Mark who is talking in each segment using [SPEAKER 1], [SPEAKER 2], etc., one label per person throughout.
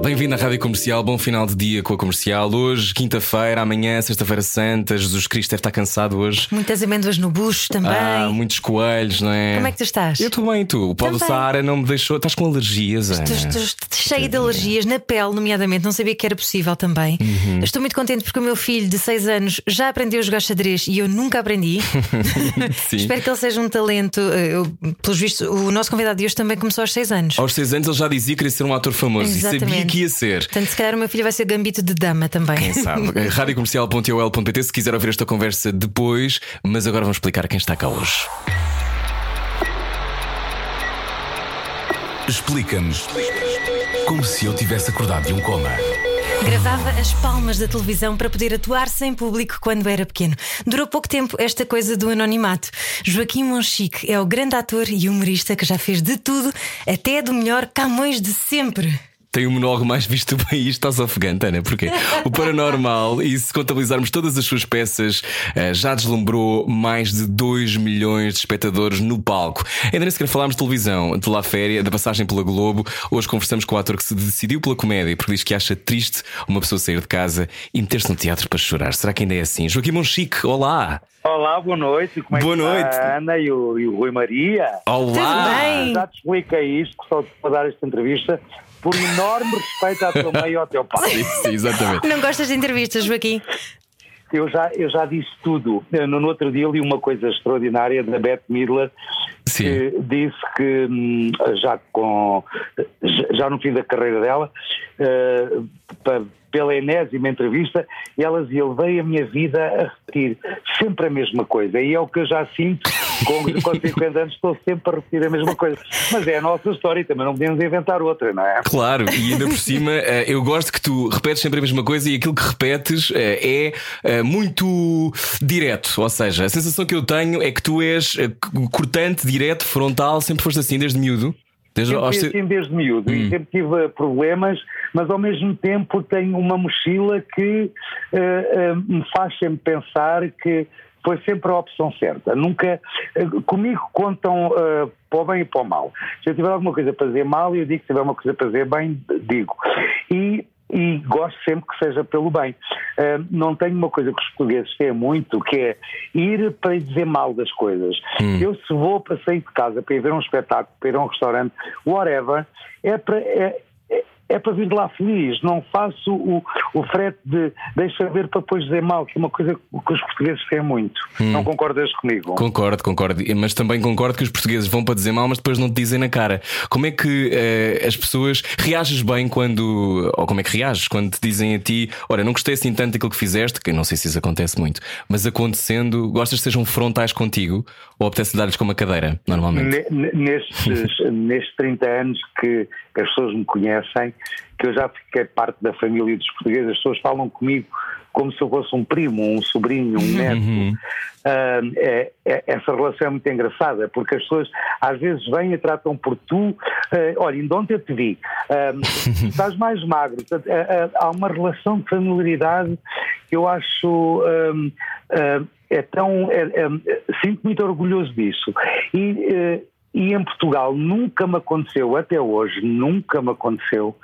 [SPEAKER 1] Olá, bem-vindo à Rádio Comercial, bom final de dia com a comercial. Hoje, quinta-feira, amanhã, sexta-feira santa, Jesus Cristo deve estar cansado hoje.
[SPEAKER 2] Muitas amêndoas no bucho também.
[SPEAKER 1] Ah, muitos coelhos, não é?
[SPEAKER 2] Como é que tu estás?
[SPEAKER 1] Eu estou bem, tu. O pó do. Saara não me deixou. Estás com alergias, Ana?
[SPEAKER 2] Estou, estou cheia de alergias na pele, nomeadamente, não sabia que era possível também.
[SPEAKER 1] Uhum.
[SPEAKER 2] Estou muito contente porque o meu filho de 6 anos já aprendeu a jogar xadrez e eu nunca aprendi. Espero que ele seja um talento. eh, Eu, pelos vistos, o nosso convidado de hoje também começou aos 6 anos.
[SPEAKER 1] Aos seis anos ele já dizia que queria ser um ator famoso e sabia
[SPEAKER 2] Exatamente.
[SPEAKER 1] Que ia ser.
[SPEAKER 2] Portanto, se calhar o meu filho vai ser gambito de dama também.
[SPEAKER 1] Quem sabe? Radiocomercial.ol.pt se quiser ouvir esta conversa depois, mas agora vamos explicar quem está cá hoje.
[SPEAKER 3] Explica-nos como se eu tivesse acordado de um coma.
[SPEAKER 2] Gravava as palmas da televisão para poder atuar sem público quando era pequeno. Durou pouco tempo esta coisa do anonimato. Joaquim Monchique é o grande ator e humorista que já fez de tudo, até do melhor Camões de sempre.
[SPEAKER 1] Tem o monólogo mais visto do país, estás ofegante, Ana, porque o Paranormal, e se contabilizarmos todas as suas peças, eh, já deslumbrou mais de 2 milhões de espectadores no palco. Ainda nem sequer falámos de televisão, de La Féria, da passagem pela Globo. Hoje conversamos com o ator que se decidiu pela comédia, porque diz que acha triste uma pessoa sair de casa e meter-se no teatro para chorar. Será que ainda é assim? Joaquim Monchique, olá!
[SPEAKER 4] Olá, boa noite. Como é
[SPEAKER 1] Boa
[SPEAKER 4] que está
[SPEAKER 1] noite.
[SPEAKER 4] a Ana e o, e o Rui Maria?
[SPEAKER 2] Tudo
[SPEAKER 1] Olá!
[SPEAKER 2] bem?
[SPEAKER 4] Já te expliquei isto, só para dar esta entrevista, por enorme respeito à tua mãe e ao teu pai.
[SPEAKER 1] Sim, sim, exatamente.
[SPEAKER 2] Não gostas de entrevistas, Joaquim?
[SPEAKER 4] Eu já, eu já disse tudo. No, no outro dia li uma coisa extraordinária da Beth Midler,
[SPEAKER 1] Sim.
[SPEAKER 4] que disse que hum, já, com, já- no fim da carreira dela, eh, pa- pela enésima entrevista, ela dizia: Eu levei a minha vida a repetir sempre a mesma coisa. E é o que eu já sinto, com, com 50 anos, estou sempre a repetir a mesma coisa. Mas é a nossa história e também não podemos inventar outra, não é?
[SPEAKER 1] Claro, e ainda por cima, eh, eu gosto que tu repetes sempre a mesma coisa e aquilo que repetes eh, é eh, muito direto. Ou seja, a sensação que eu tenho é que tu és cortante, direto, frontal, sempre foste assim desde miúdo. Desde
[SPEAKER 4] Sempre
[SPEAKER 1] aos
[SPEAKER 4] assim desde miúdo
[SPEAKER 1] Hum.
[SPEAKER 4] e sempre tive problemas, mas ao mesmo tempo tenho uma mochila que eh, eh, me faz sempre pensar que foi sempre a opção certa. Nunca. eh, comigo contam eh, para o bem e para o mal. Se eu tiver alguma coisa para fazer mal, eu digo. Se tiver alguma coisa para fazer bem, digo. E. E gosto sempre que seja pelo bem. Eh, não tenho uma coisa que os portugueses têm muito, que é ir para dizer mal das coisas. Eu, se vou para sair de casa para ir ver um espetáculo, para ir a um restaurante, whatever, é para. É, é- para vir de lá feliz, não faço o, o frete de deixa ver para depois dizer mal, que é uma coisa que os portugueses têm muito. Não concordas comigo?
[SPEAKER 1] Concordo, concordo, mas também concordo que os portugueses vão para dizer mal, mas depois não te dizem na cara. Como é que eh, as pessoas reages bem quando. Ou como é que reages quando te dizem a ti, olha, não gostei assim tanto daquilo que fizeste, que eu não sei se isso acontece muito, mas acontecendo, gostas que sejam frontais contigo ou apetece dar-lhes com uma cadeira, normalmente?
[SPEAKER 4] Ne- Nestes, nestes 30 anos que as pessoas me conhecem, que eu já fiquei parte da família dos portugueses, as pessoas falam comigo como se eu fosse um primo, um sobrinho, um neto. Ah, é- é- essa relação é muito engraçada, porque as pessoas às vezes vêm e tratam por tu. ah, olha, ainda ontem eu te vi, ah, estás mais magro. Portanto, ah, ah, há uma relação de familiaridade que eu acho. é tão. é- é- sinto muito orgulhoso disso. E, eh, e em Portugal nunca me aconteceu, até hoje, nunca me aconteceu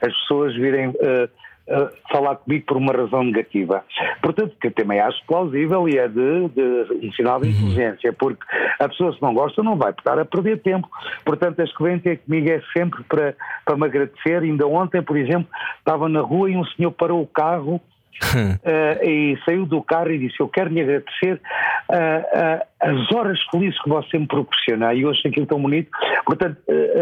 [SPEAKER 4] as pessoas virem. eh, eh, falar comigo por uma razão negativa. Portanto, que eu também acho plausível e é de, de um sinal de inteligência, porque a pessoa se não gosta não vai estar a perder tempo. Portanto, as que vêm ter comigo é sempre para, para me agradecer. Ainda ontem, por exemplo, estava na rua e um senhor parou o carro eh, e saiu do carro e disse: Eu quero lhe agradecer eh, as horas felizes que você me proporciona. E eu acho aquilo tão bonito. Portanto,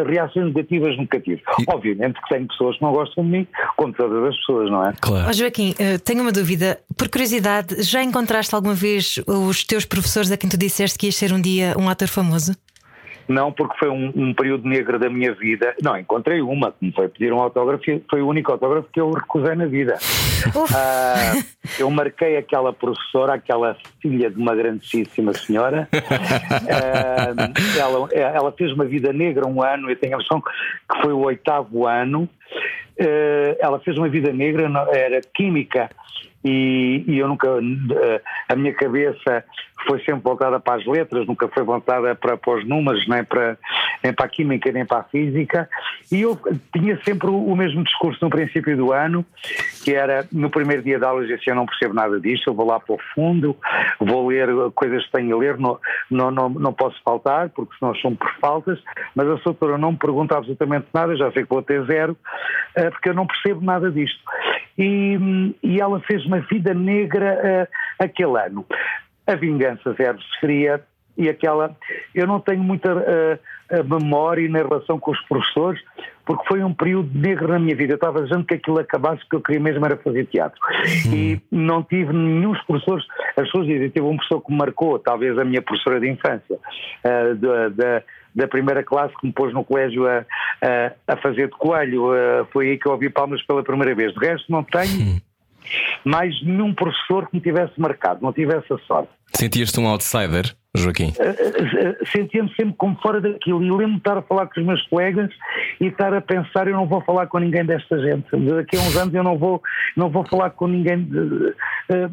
[SPEAKER 4] reações negativas nunca tive. Obviamente que tenho pessoas que não gostam de mim, como todas as pessoas, não é?
[SPEAKER 1] Claro.
[SPEAKER 2] Ó Joaquim, tenho uma dúvida. Por curiosidade, já encontraste alguma vez os teus professores a quem tu disseste que ias ser um dia um ator famoso?
[SPEAKER 4] Não porque foi um, um, período negro da minha vida. Não, encontrei uma que me foi pedir um autógrafo, foi o único autógrafo que eu recusei na vida. Uh, eu marquei aquela professora, aquela filha de uma grandíssima senhora. Uh, ela, ela fez uma vida negra um ano, eu tenho a noção que foi o oitavo ano. Uh, ela fez uma vida negra, era química e, e, eu nunca, a minha cabeça foi sempre voltada para as letras, nunca foi voltada para, para os números, nem para, nem para a química, nem para a física, e eu tinha sempre o, mesmo discurso no princípio do ano, que era, no primeiro dia de aulas, eu, assim, eu não percebo nada disto, eu vou lá para o fundo, vou ler coisas que tenho a ler, não, não, não, não posso faltar, porque senão são por faltas, mas a doutora não me pergunta absolutamente nada, já sei que vou ter zero, eh, porque eu não percebo nada disto. E, e ela fez uma vida negra uh, aquele ano. A Vingança Zero se fria e aquela. Eu não tenho muita uh, memória na relação com os professores, porque foi um período negro na minha vida. Eu estava dizendo que aquilo acabasse, porque eu queria mesmo era fazer teatro. Hum. E não tive nenhum professores. As pessoas dizem, tive um professor que me marcou, talvez a minha professora de infância, uh, da, da da primeira classe que me pôs no colégio a, a, a fazer de coelho. Uh, foi aí que eu ouvi palmas pela primeira vez. De resto, não tenho mais nenhum professor que me tivesse marcado, não tivesse a sorte.
[SPEAKER 1] Sentias-te um outsider? Joaquim? Eh,
[SPEAKER 4] eh, eh, sentia-me sempre como fora daquilo e lembro-me de estar a falar com os meus colegas e estar a pensar eu não vou falar com ninguém desta gente daqui a uns anos eu não vou não vou falar com ninguém de,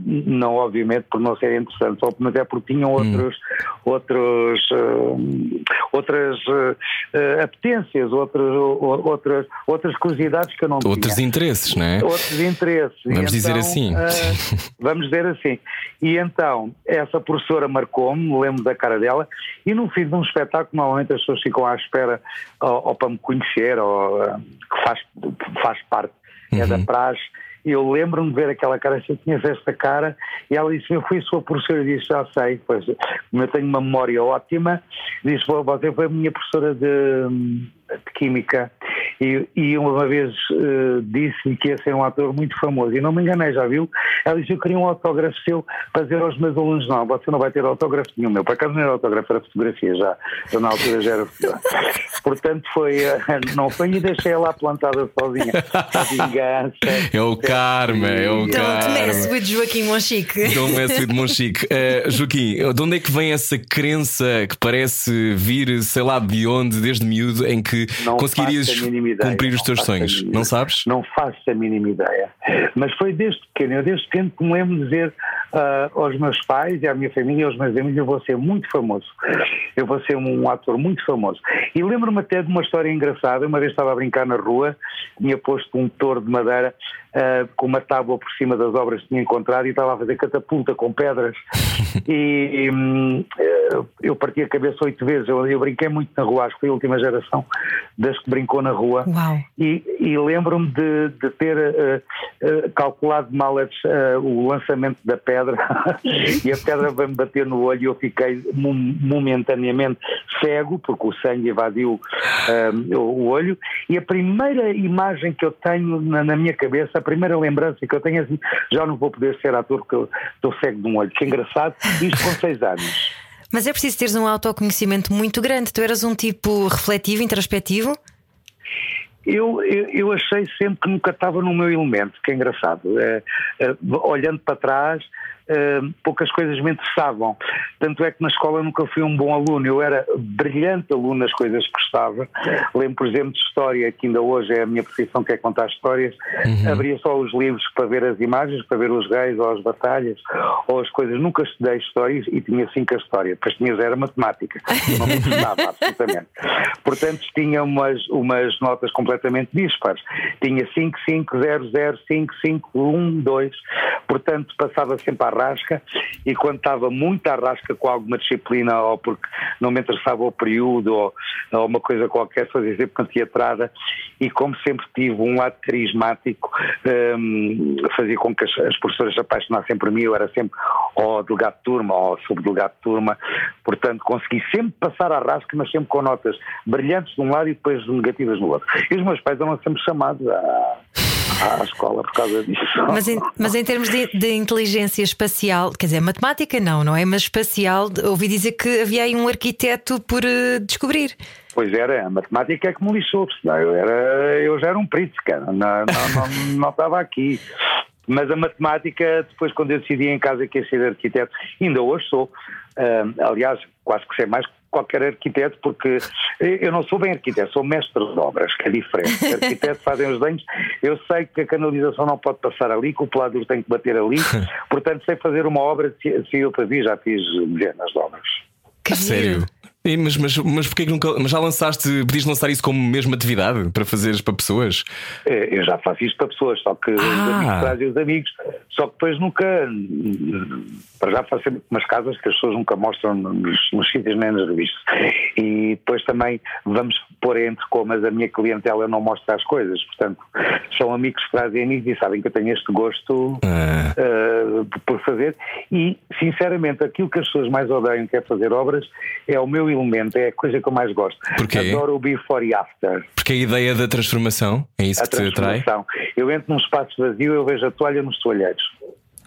[SPEAKER 4] não obviamente por não ser interessante só mas é porque tinham outros hum. outros uh, outras uh, apetências outras outras outras curiosidades que eu não
[SPEAKER 1] outros
[SPEAKER 4] tinha.
[SPEAKER 1] interesses não é
[SPEAKER 4] outros interesses
[SPEAKER 1] vamos então, dizer assim
[SPEAKER 4] vamos dizer assim e então essa professora marcou-me lembro da cara dela, e no fim de um espetáculo normalmente as pessoas ficam à espera ou, ou para me conhecer, ou que faz, faz parte uhum. é da uhum. praxe. Eu lembro-me de ver aquela cara, eu tinha esta cara, e ela disse: Eu fui sua professora, e disse: Já sei, pois, como eu tenho uma memória ótima, disse: Você foi a minha professora de, de Química e, e uma vez uh, disse-lhe que ia ser um ator muito famoso e não me enganei, já viu? Ela disse: Eu queria um autógrafo seu para dizer aos meus alunos: Não, você não vai ter autógrafo nenhum meu. Por acaso não era autógrafo, era fotografia já. Eu na altura já era fotografia. Portanto, foi, uh, não foi e deixei ela plantada sozinha. A vingança.
[SPEAKER 1] É o karma, é o karma.
[SPEAKER 2] Don't mess with Joaquim Monchique.
[SPEAKER 1] Don't mess with Monchique. Uh, Joaquim, de onde é que vem essa crença que parece vir, sei lá de onde, desde miúdo, em que não conseguirias ideia. Cumprir os teus sonhos, não sabes?
[SPEAKER 4] Não faço a mínima ideia. Mas foi desde pequeno, eu desde pequeno que me lembro de dizer uh, aos meus pais e à minha família e aos meus amigos: eu vou ser muito famoso. Eu vou ser um ator muito famoso. E lembro-me até de uma história engraçada. Uma vez estava a brincar na rua, tinha posto um touro de madeira uh, com uma tábua por cima das obras que tinha encontrado e estava a fazer catapulta com pedras. e, e um, eu parti a cabeça oito vezes. Eu, eu, brinquei muito na rua, acho que foi a última geração das que brincou na rua.
[SPEAKER 2] Uau.
[SPEAKER 4] E, e lembro-me de, de, ter uh, uh, calculado mal o lançamento da pedra e a pedra veio-me bater no olho e eu fiquei momentaneamente cego, porque o sangue invadiu o olho. E a primeira imagem que eu tenho na, na minha cabeça a primeira lembrança que eu tenho é assim, já não vou poder ser ator porque eu estou cego de um olho. Que engraçado, isto com seis anos.
[SPEAKER 2] Mas é preciso teres um autoconhecimento muito grande. Tu eras um tipo refletivo, introspectivo?
[SPEAKER 4] Eu, eu, eu achei sempre que nunca estava no meu elemento, que é engraçado. É, é, olhando para trás, uh, poucas coisas me interessavam. Tanto é que na escola nunca fui um bom aluno, eu era brilhante aluno nas coisas que gostava. Lembro, por exemplo, de história, que ainda hoje é a minha profissão, que é contar histórias. Uhum. Abria só os livros para ver as imagens, para ver os reis ou as batalhas ou as coisas. Nunca estudei histórias e tinha cinco a história. Depois tinha zero matemática. Não me interessava, absolutamente. Portanto, tinha umas, umas notas completamente dispares. Tinha 5, 5, 0, 0, 5, 5, 1, 2. Portanto, passava sempre à rasca e quando estava muito à rasca com alguma disciplina ou porque não me interessava o período ou, ou uma coisa qualquer, fazia sempre teatrada e como sempre tive um lado carismático, um, fazia com que as, as professoras se apaixonassem por mim, eu era sempre ou delegado de turma ou subdelegado de turma, portanto consegui sempre passar à rasca, mas sempre com notas brilhantes de um lado e depois negativas no outro. E os meus pais eram sempre chamados a à escola por causa disso.
[SPEAKER 2] Mas em, mas em termos de, de inteligência espacial, quer dizer, matemática não, não é? Mas espacial, ouvi dizer que havia aí um arquiteto por eh, descobrir.
[SPEAKER 4] Pois era, a matemática é que me lixou, senão eu, era, eu já era um príncipe, cara, não, não, não, não estava aqui. Mas a matemática, depois, quando eu decidi em casa que ia ser arquiteto, ainda hoje sou. Ah, aliás, quase que sei mais que qualquer arquiteto, porque eu não sou bem arquiteto, sou mestre de obras, que é diferente. Arquitetos fazem os desenhos, eu sei que a canalização não pode passar ali, que o pelador tem que bater ali, portanto sei fazer uma obra civil para vir, já fiz dezenas de obras.
[SPEAKER 2] Que
[SPEAKER 1] sério? E, mas, mas, mas porquê que nunca. Mas já lançaste. Podias lançar isso como mesma atividade para fazeres para pessoas?
[SPEAKER 4] É, Eu já faço isto para pessoas, só que os
[SPEAKER 1] Ah.
[SPEAKER 4] amigos trazem os amigos, só que depois nunca. Para já faço sempre umas casas que as pessoas nunca mostram nos, nos sítios nem nas revistas. E depois também vamos pôr entre comas a minha clientela não mostra as coisas. Portanto, são amigos que trazem amigos e sabem que eu tenho este gosto
[SPEAKER 1] Ah.
[SPEAKER 4] uh, por fazer e sinceramente aquilo que as pessoas mais odeiam que é fazer obras é o meu elemento, é a coisa que eu mais gosto.
[SPEAKER 1] Porquê?
[SPEAKER 4] Adoro o before e after,
[SPEAKER 1] Porque a ideia da transformação é isso
[SPEAKER 4] a
[SPEAKER 1] que te atrai?
[SPEAKER 4] transformação. Eu entro num espaço vazio eu vejo a toalha nos toalheiros.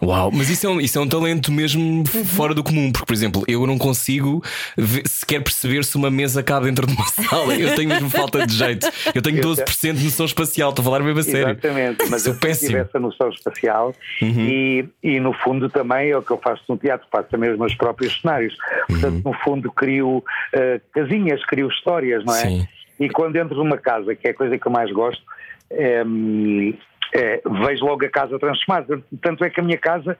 [SPEAKER 1] Uau, mas isso é um, isso é um talento mesmo fora do comum, porque, por exemplo, eu não consigo ver- sequer perceber se uma mesa cabe dentro de uma sala. Eu tenho mesmo falta de jeito. Eu tenho 12% de noção espacial, estou a falar mesmo a sério.
[SPEAKER 4] Exatamente, mas
[SPEAKER 1] Sou
[SPEAKER 4] eu tive
[SPEAKER 1] péssimo. Uhum.
[SPEAKER 4] essa noção espacial e, e no fundo também é o que eu faço no teatro, faço também os meus próprios cenários. Portanto,
[SPEAKER 1] Uhum.
[SPEAKER 4] no fundo crio uh, casinhas, crio histórias, não é?
[SPEAKER 1] Sim.
[SPEAKER 4] E quando entro numa casa, que é a coisa que eu mais gosto, hum, é, vejo logo a casa transformada. Tanto é que a minha casa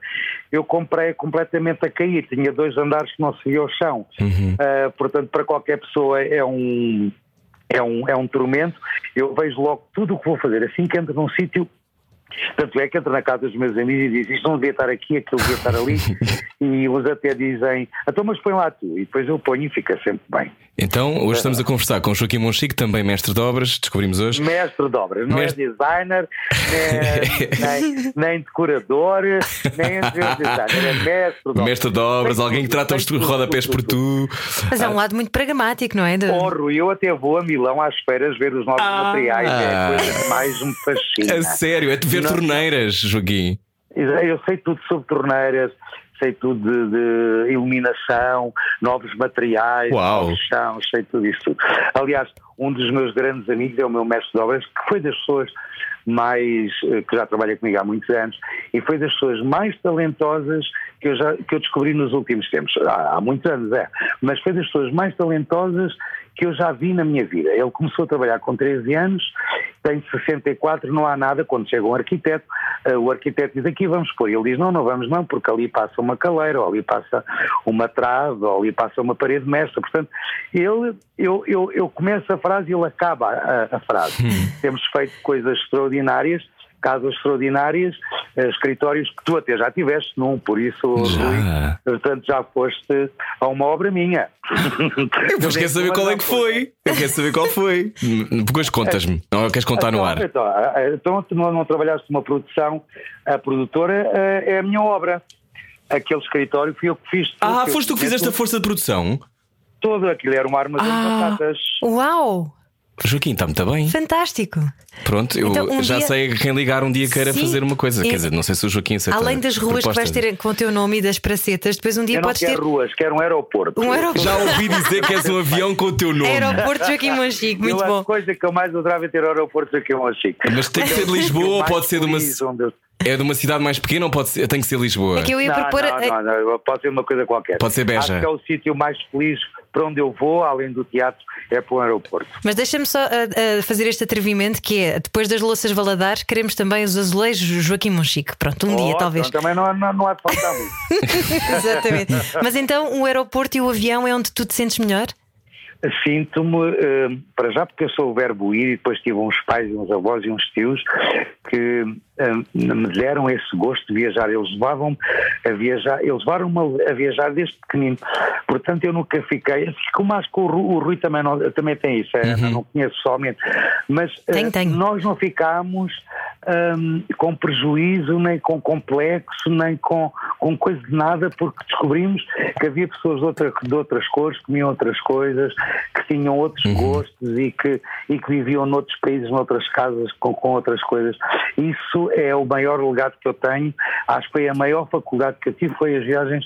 [SPEAKER 4] eu comprei completamente a cair, tinha dois andares que não se via o chão.
[SPEAKER 1] Uhum.
[SPEAKER 4] Uh, portanto, para qualquer pessoa é um, é um, é um tormento. Eu vejo logo tudo o que vou fazer. Assim que entro num sítio, tanto é que entro na casa dos meus amigos e diz isto não devia estar aqui, aquilo devia estar ali. e eles até dizem, então mas põe lá tu. E depois eu ponho e fica sempre bem.
[SPEAKER 1] Então, hoje estamos a conversar com Joaquim Monchique, também mestre de obras, descobrimos hoje.
[SPEAKER 4] Mestre de obras, não
[SPEAKER 1] Mestre-
[SPEAKER 4] é designer, nem, nem, nem decorador, nem designer, é mestre de obras.
[SPEAKER 1] Mestre de obras,
[SPEAKER 4] Tem
[SPEAKER 1] alguém que trata os rodapés por tu.
[SPEAKER 2] Mas é um lado muito pragmático, não é? De-
[SPEAKER 4] Rui, eu até vou a Milão às feiras ver os novos
[SPEAKER 1] Ah.
[SPEAKER 4] materiais, é a coisa que mais me fascina.
[SPEAKER 1] A sério, é de ver
[SPEAKER 4] Não.
[SPEAKER 1] torneiras, Joaquim.
[SPEAKER 4] Eu sei tudo sobre torneiras, sei tudo de, de iluminação, novos materiais,
[SPEAKER 1] Uau.
[SPEAKER 4] novos chãos, sei tudo isso. Aliás, um dos meus grandes amigos é o meu mestre de obras, que foi das pessoas mais eh, que já trabalha comigo há muitos anos e foi das pessoas mais talentosas que eu já que eu descobri nos últimos tempos. Há, há muitos anos é. Mas foi das pessoas mais talentosas que eu já vi na minha vida. Ele começou a trabalhar com 13 anos tem 64 não há nada. Quando chega um arquiteto eh, o arquiteto diz aqui vamos pôr. Ele diz não não vamos não porque ali passa uma caleira ou ali passa uma trave ou ali passa uma parede mestra. Portanto ele eu, eu, eu começo a frase e ele acaba a, a frase. Temos feito coisas extraordinárias, casas extraordinárias, eh, escritórios que tu até já tiveste num, por isso,
[SPEAKER 1] Já.
[SPEAKER 4] Rui, portanto, já foste a uma obra minha.
[SPEAKER 1] Mas quer saber qual é que foi? Eu quero saber qual foi. Depois contas-me. Não queres contar no ar?
[SPEAKER 4] Então, eh, então tu não, não trabalhaste numa produção, a produtora eh, é a minha obra. Aquele escritório fui eu que fiz.
[SPEAKER 1] Ah, foste tu que
[SPEAKER 4] eu
[SPEAKER 1] fizeste a força de produção?
[SPEAKER 4] Todo aquilo era uma armazém
[SPEAKER 1] Ah.
[SPEAKER 4] de batatas.
[SPEAKER 2] Uau!
[SPEAKER 1] Joaquim, está muito bem.
[SPEAKER 2] Fantástico!
[SPEAKER 1] Pronto, eu
[SPEAKER 2] Então, um
[SPEAKER 1] já
[SPEAKER 2] dia-
[SPEAKER 1] sei a quem ligar um dia queira
[SPEAKER 2] Sim.
[SPEAKER 1] fazer uma coisa.
[SPEAKER 2] E-
[SPEAKER 1] Quer dizer, não sei se o Joaquim aceita
[SPEAKER 2] Além das ruas que vais ter com o teu nome e das pracetas, depois um dia
[SPEAKER 4] Eu não
[SPEAKER 2] podes
[SPEAKER 4] quero
[SPEAKER 2] ter
[SPEAKER 4] ruas, quero um aeroporto.
[SPEAKER 2] um aeroporto.
[SPEAKER 1] Já ouvi dizer que és um avião com o teu nome.
[SPEAKER 2] Aeroporto Joaquim Monchique, muito
[SPEAKER 4] eu,
[SPEAKER 2] bom.
[SPEAKER 4] A coisa que eu mais adorava é ter aeroportos aqui em Mochique.
[SPEAKER 1] Mas tem que ser de Lisboa ou pode ser de uma,
[SPEAKER 4] Onde eu...
[SPEAKER 1] é de uma cidade mais pequena ou pode ser, tem que ser Lisboa?
[SPEAKER 2] É que eu ia
[SPEAKER 4] não,
[SPEAKER 2] propor.
[SPEAKER 4] não, não, não, pode ser uma coisa qualquer.
[SPEAKER 1] Pode ser Beja.
[SPEAKER 4] Acho que é o sítio mais feliz para onde eu vou, além do teatro, é para o aeroporto.
[SPEAKER 2] Mas deixa-me só ah, ah, fazer este atrevimento que é depois das louças Valadares, queremos também os azulejos Joaquim Monchique. Pronto, um dia
[SPEAKER 4] Oh,
[SPEAKER 2] talvez.
[SPEAKER 4] então também não, não, não há de faltar muito.
[SPEAKER 2] Exatamente. Mas então o aeroporto e o avião é onde tu te sentes melhor?
[SPEAKER 4] Sinto-me, eh, para já porque eu sou o verbo ir e depois tive uns pais, uns avós e uns tios que me deram esse gosto de viajar. Eles levavam-me a viajar, eles levaram-me a viajar desde pequenino. Portanto, eu nunca fiquei, como acho que o Rui, o Rui também, não, também tem isso, é, não conheço pessoalmente, mas eh,
[SPEAKER 2] Tenho, tenho.
[SPEAKER 4] nós não ficámos hum, com prejuízo, nem com complexo, nem com, com coisa de nada, porque descobrimos que havia pessoas de, outra, de outras cores, que comiam outras coisas, que tinham outros uhum. gostos e que, e que viviam noutros países, noutras casas, com, com outras coisas. Isso é o maior legado que eu tenho. Acho que foi a maior faculdade que eu tive, foi as viagens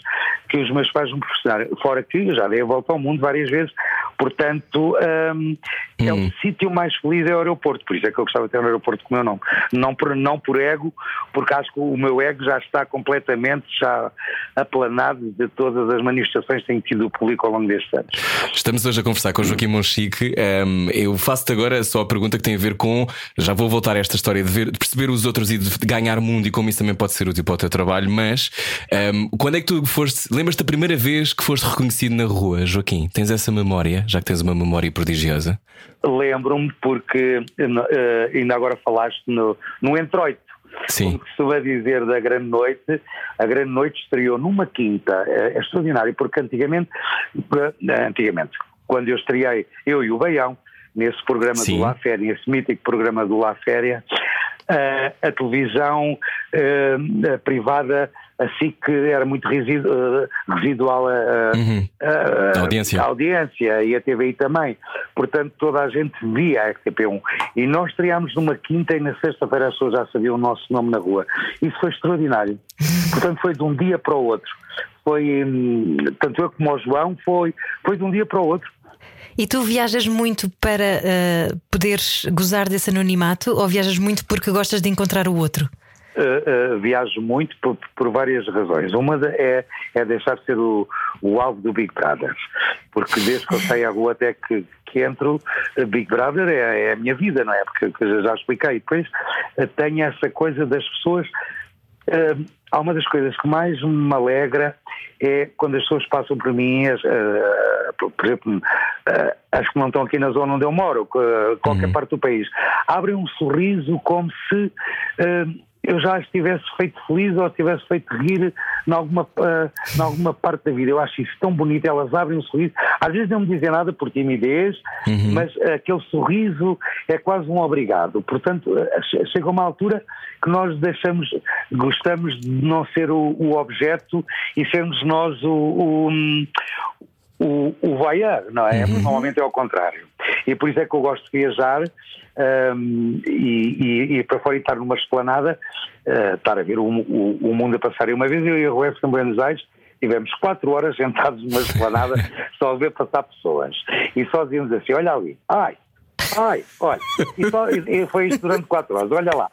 [SPEAKER 4] que os meus pais me proporcionaram. Fora que eu já dei a volta ao mundo várias vezes, portanto, um, é o hum. sítio mais feliz é o aeroporto, por isso é que eu gostava de ter um aeroporto com o meu nome. Não por, não por ego, porque acho que o meu ego já está completamente já aplanado de todas as manifestações que tem tido o público ao longo destes anos.
[SPEAKER 1] Estamos hoje a conversar com o Joaquim Monchique. Um, eu faço-te agora só a pergunta que tem a ver com. Já vou voltar a esta história de, ver, de perceber os outros e de ganhar mundo e como isso também pode ser útil para o teu trabalho, mas um, quando é que tu foste. Lembras-te da primeira vez que foste reconhecido na rua, Joaquim? Tens essa memória, já que tens uma memória prodigiosa?
[SPEAKER 4] Lembro-me porque uh, ainda agora falaste no, no Entroito. Sim. Como costuma dizer da Grande Noite, a Grande Noite estreou numa quinta. É, é extraordinário, porque antigamente, eh, antigamente, quando eu estreiei, eu e o Baião, nesse programa Sim. do La Féria, esse mítico programa do La Féria, uh, a televisão uh, privada assim que era muito residu residual a, uhum. a, a, audiência. a, audiência. e a TVI também. Portanto, toda a gente via a RTP1. E nós estreámos numa quinta e na sexta-feira as pessoas já sabiam o nosso nome na rua. Isso foi extraordinário. Portanto, foi de um dia para o outro. Foi, hum, tanto eu como o João, foi, foi de um dia para o outro.
[SPEAKER 2] E tu viajas muito para uh, poderes gozar desse anonimato ou viajas muito porque gostas de encontrar o outro?
[SPEAKER 4] Uh, uh, viajo muito por, por, várias razões. Uma é, é deixar de ser o, o, alvo do Big Brother, porque desde que eu saio à rua até que, que entro, Big Brother é, é, a minha vida, não é? Porque, já expliquei. Depois tenho essa coisa das pessoas. Uh, há uma das coisas que mais me alegra é quando as pessoas passam por mim, as, uh, por exemplo, uh, as que não estão aqui na zona onde eu moro, qualquer uhum. parte do país, abrem um sorriso como se eu já estivesse feito feliz ou estivesse feito rir em alguma, uh, em alguma parte da vida. Eu acho isso tão bonito, elas abrem um sorriso. Às vezes não me dizem nada por timidez, uhum. mas aquele sorriso é quase um obrigado. Portanto, chega uma altura que nós deixamos, gostamos de não ser o, o objeto e sermos nós o, o o, o voyeur, não é? Uhum. Normalmente é ao contrário. E por isso é que eu gosto de viajar um, e, e, e, para fora e estar numa esplanada, uh, estar a ver o, o, o, mundo a passar. E uma vez eu e a Ruef em Buenos Aires tivemos quatro horas sentados numa esplanada só a ver passar pessoas. E só dizíamos assim: olha ali, ai, ai, olha. E, só, e foi isto durante quatro horas, olha lá.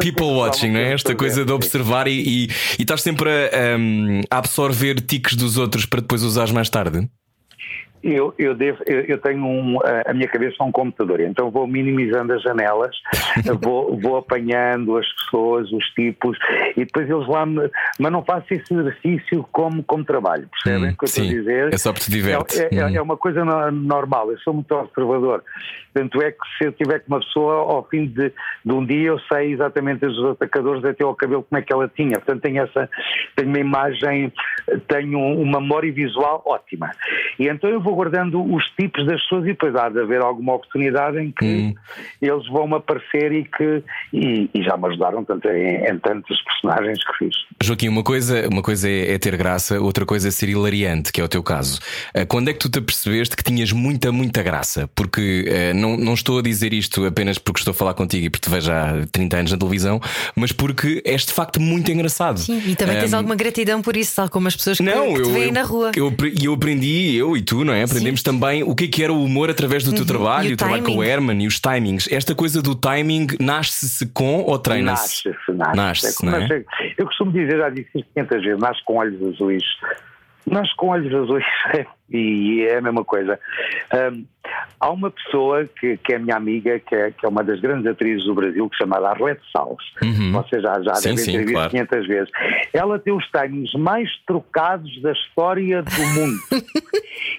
[SPEAKER 1] People watching, não é? Esta coisa de observar e, e, e estás sempre a, um, a absorver tiques dos outros para depois usares mais tarde?
[SPEAKER 4] Eu, eu, devo, eu, eu tenho um, a minha cabeça é um computador, então vou minimizando as janelas, vou, vou apanhando as pessoas, os tipos, e depois eles lá me. Mas não faço esse exercício como, como trabalho, percebem hum, o que eu
[SPEAKER 1] sim,
[SPEAKER 4] estou a dizer?
[SPEAKER 1] É só porque te diverte.
[SPEAKER 4] É, é, hum. é, uma coisa normal, eu sou muito observador. Tanto é que se eu tiver com uma pessoa, ao fim de, de um dia, eu sei exatamente os atacadores até ao cabelo como é que ela tinha. Portanto, tenho essa. Tenho uma imagem, tenho uma memória visual ótima. E então eu vou guardando os tipos das pessoas e depois há de haver alguma oportunidade em que hum. eles vão aparecer e que e, e já me ajudaram tanto em, em tantos personagens que fiz.
[SPEAKER 1] Joaquim, uma coisa, uma coisa é, é, ter graça, outra coisa é ser hilariante, que é o teu caso. Eh, quando é que tu te percebeste que tinhas muita, muita graça? Porque uh, não, não estou a dizer isto apenas porque estou a falar contigo e porque te vejo há 30 anos na televisão, mas porque és de facto muito engraçado.
[SPEAKER 2] Sim, e também um, tens alguma gratidão por isso, tal como as pessoas que, não, que te veem na rua.
[SPEAKER 1] E eu, eu, aprendi, eu e tu, não é? Aprendemos também o que, é que era o humor através do teu uhum. trabalho, o, o trabalho com o Herman e os timings. Esta coisa do timing nasce-se com ou treina-se?
[SPEAKER 4] Nasce-se, nasce. nasce
[SPEAKER 1] é, é?
[SPEAKER 4] Eu costumo dizer, já disse isto 500 vezes, nasce com olhos azuis. Nasce com olhos azuis e é a mesma coisa. Um, há uma pessoa que, que é minha amiga, que é, que é uma das grandes atrizes do Brasil, que se chama Arlete Salles. Uhum. Vocês já, já sim, devem ter visto claro. 500 vezes. Ela tem os timings mais trocados da história do mundo.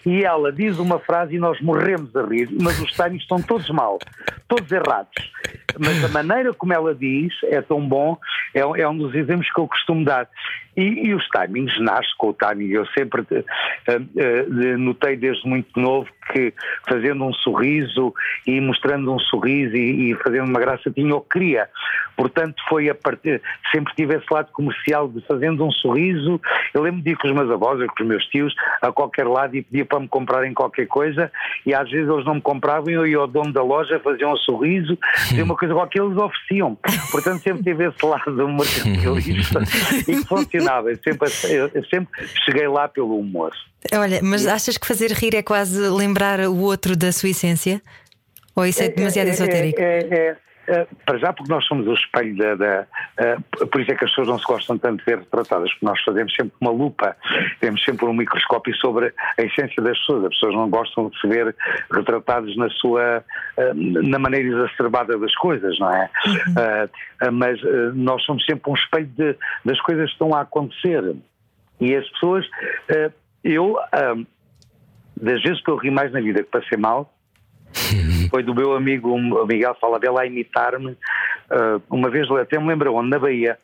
[SPEAKER 4] e ela diz uma frase e nós morremos a rir, mas os timings estão todos mal, todos errados. Mas a maneira como ela diz é tão bom, é, é um dos exemplos que eu costumo dar. E, e os timings nascem com o timing. Eu sempre uh, uh, notei desde muito novo que fazendo um sorriso e mostrando um sorriso e, e fazendo uma graça tinha o que queria. Portanto, foi a partir, sempre tive esse lado comercial de fazendo um sorriso. Eu lembro de ir com os meus avós, com os meus tios, a qualquer lado e pedia para me comprarem qualquer coisa e às vezes eles não me compravam, eu ia ao dono da loja, fazia um sorriso, fazia uma coisa qualquer, eles ofereciam. Portanto, sempre tive esse lado mercantilista e que funcionava. Eu sempre, eu sempre cheguei lá pelo humor.
[SPEAKER 2] Olha, mas achas que fazer rir é quase lembrar o outro da sua essência? Ou isso é demasiado esotérico?
[SPEAKER 4] É, é, Uh, para já, porque nós somos o espelho da. da uh, por isso é que as pessoas não se gostam tanto de ver retratadas, porque nós fazemos sempre uma lupa, temos sempre um microscópio sobre a essência das pessoas. As pessoas não gostam de se ver retratadas na sua. Uh, na maneira exacerbada das coisas, não é? Uhum. mas nós somos sempre um espelho de, das coisas que estão a acontecer. E as pessoas. Eu. das vezes que eu ri mais na vida que passei mal, foi do meu amigo Miguel Faladela a imitar-me. Uh, uma vez, até me lembro onde, na Bahia.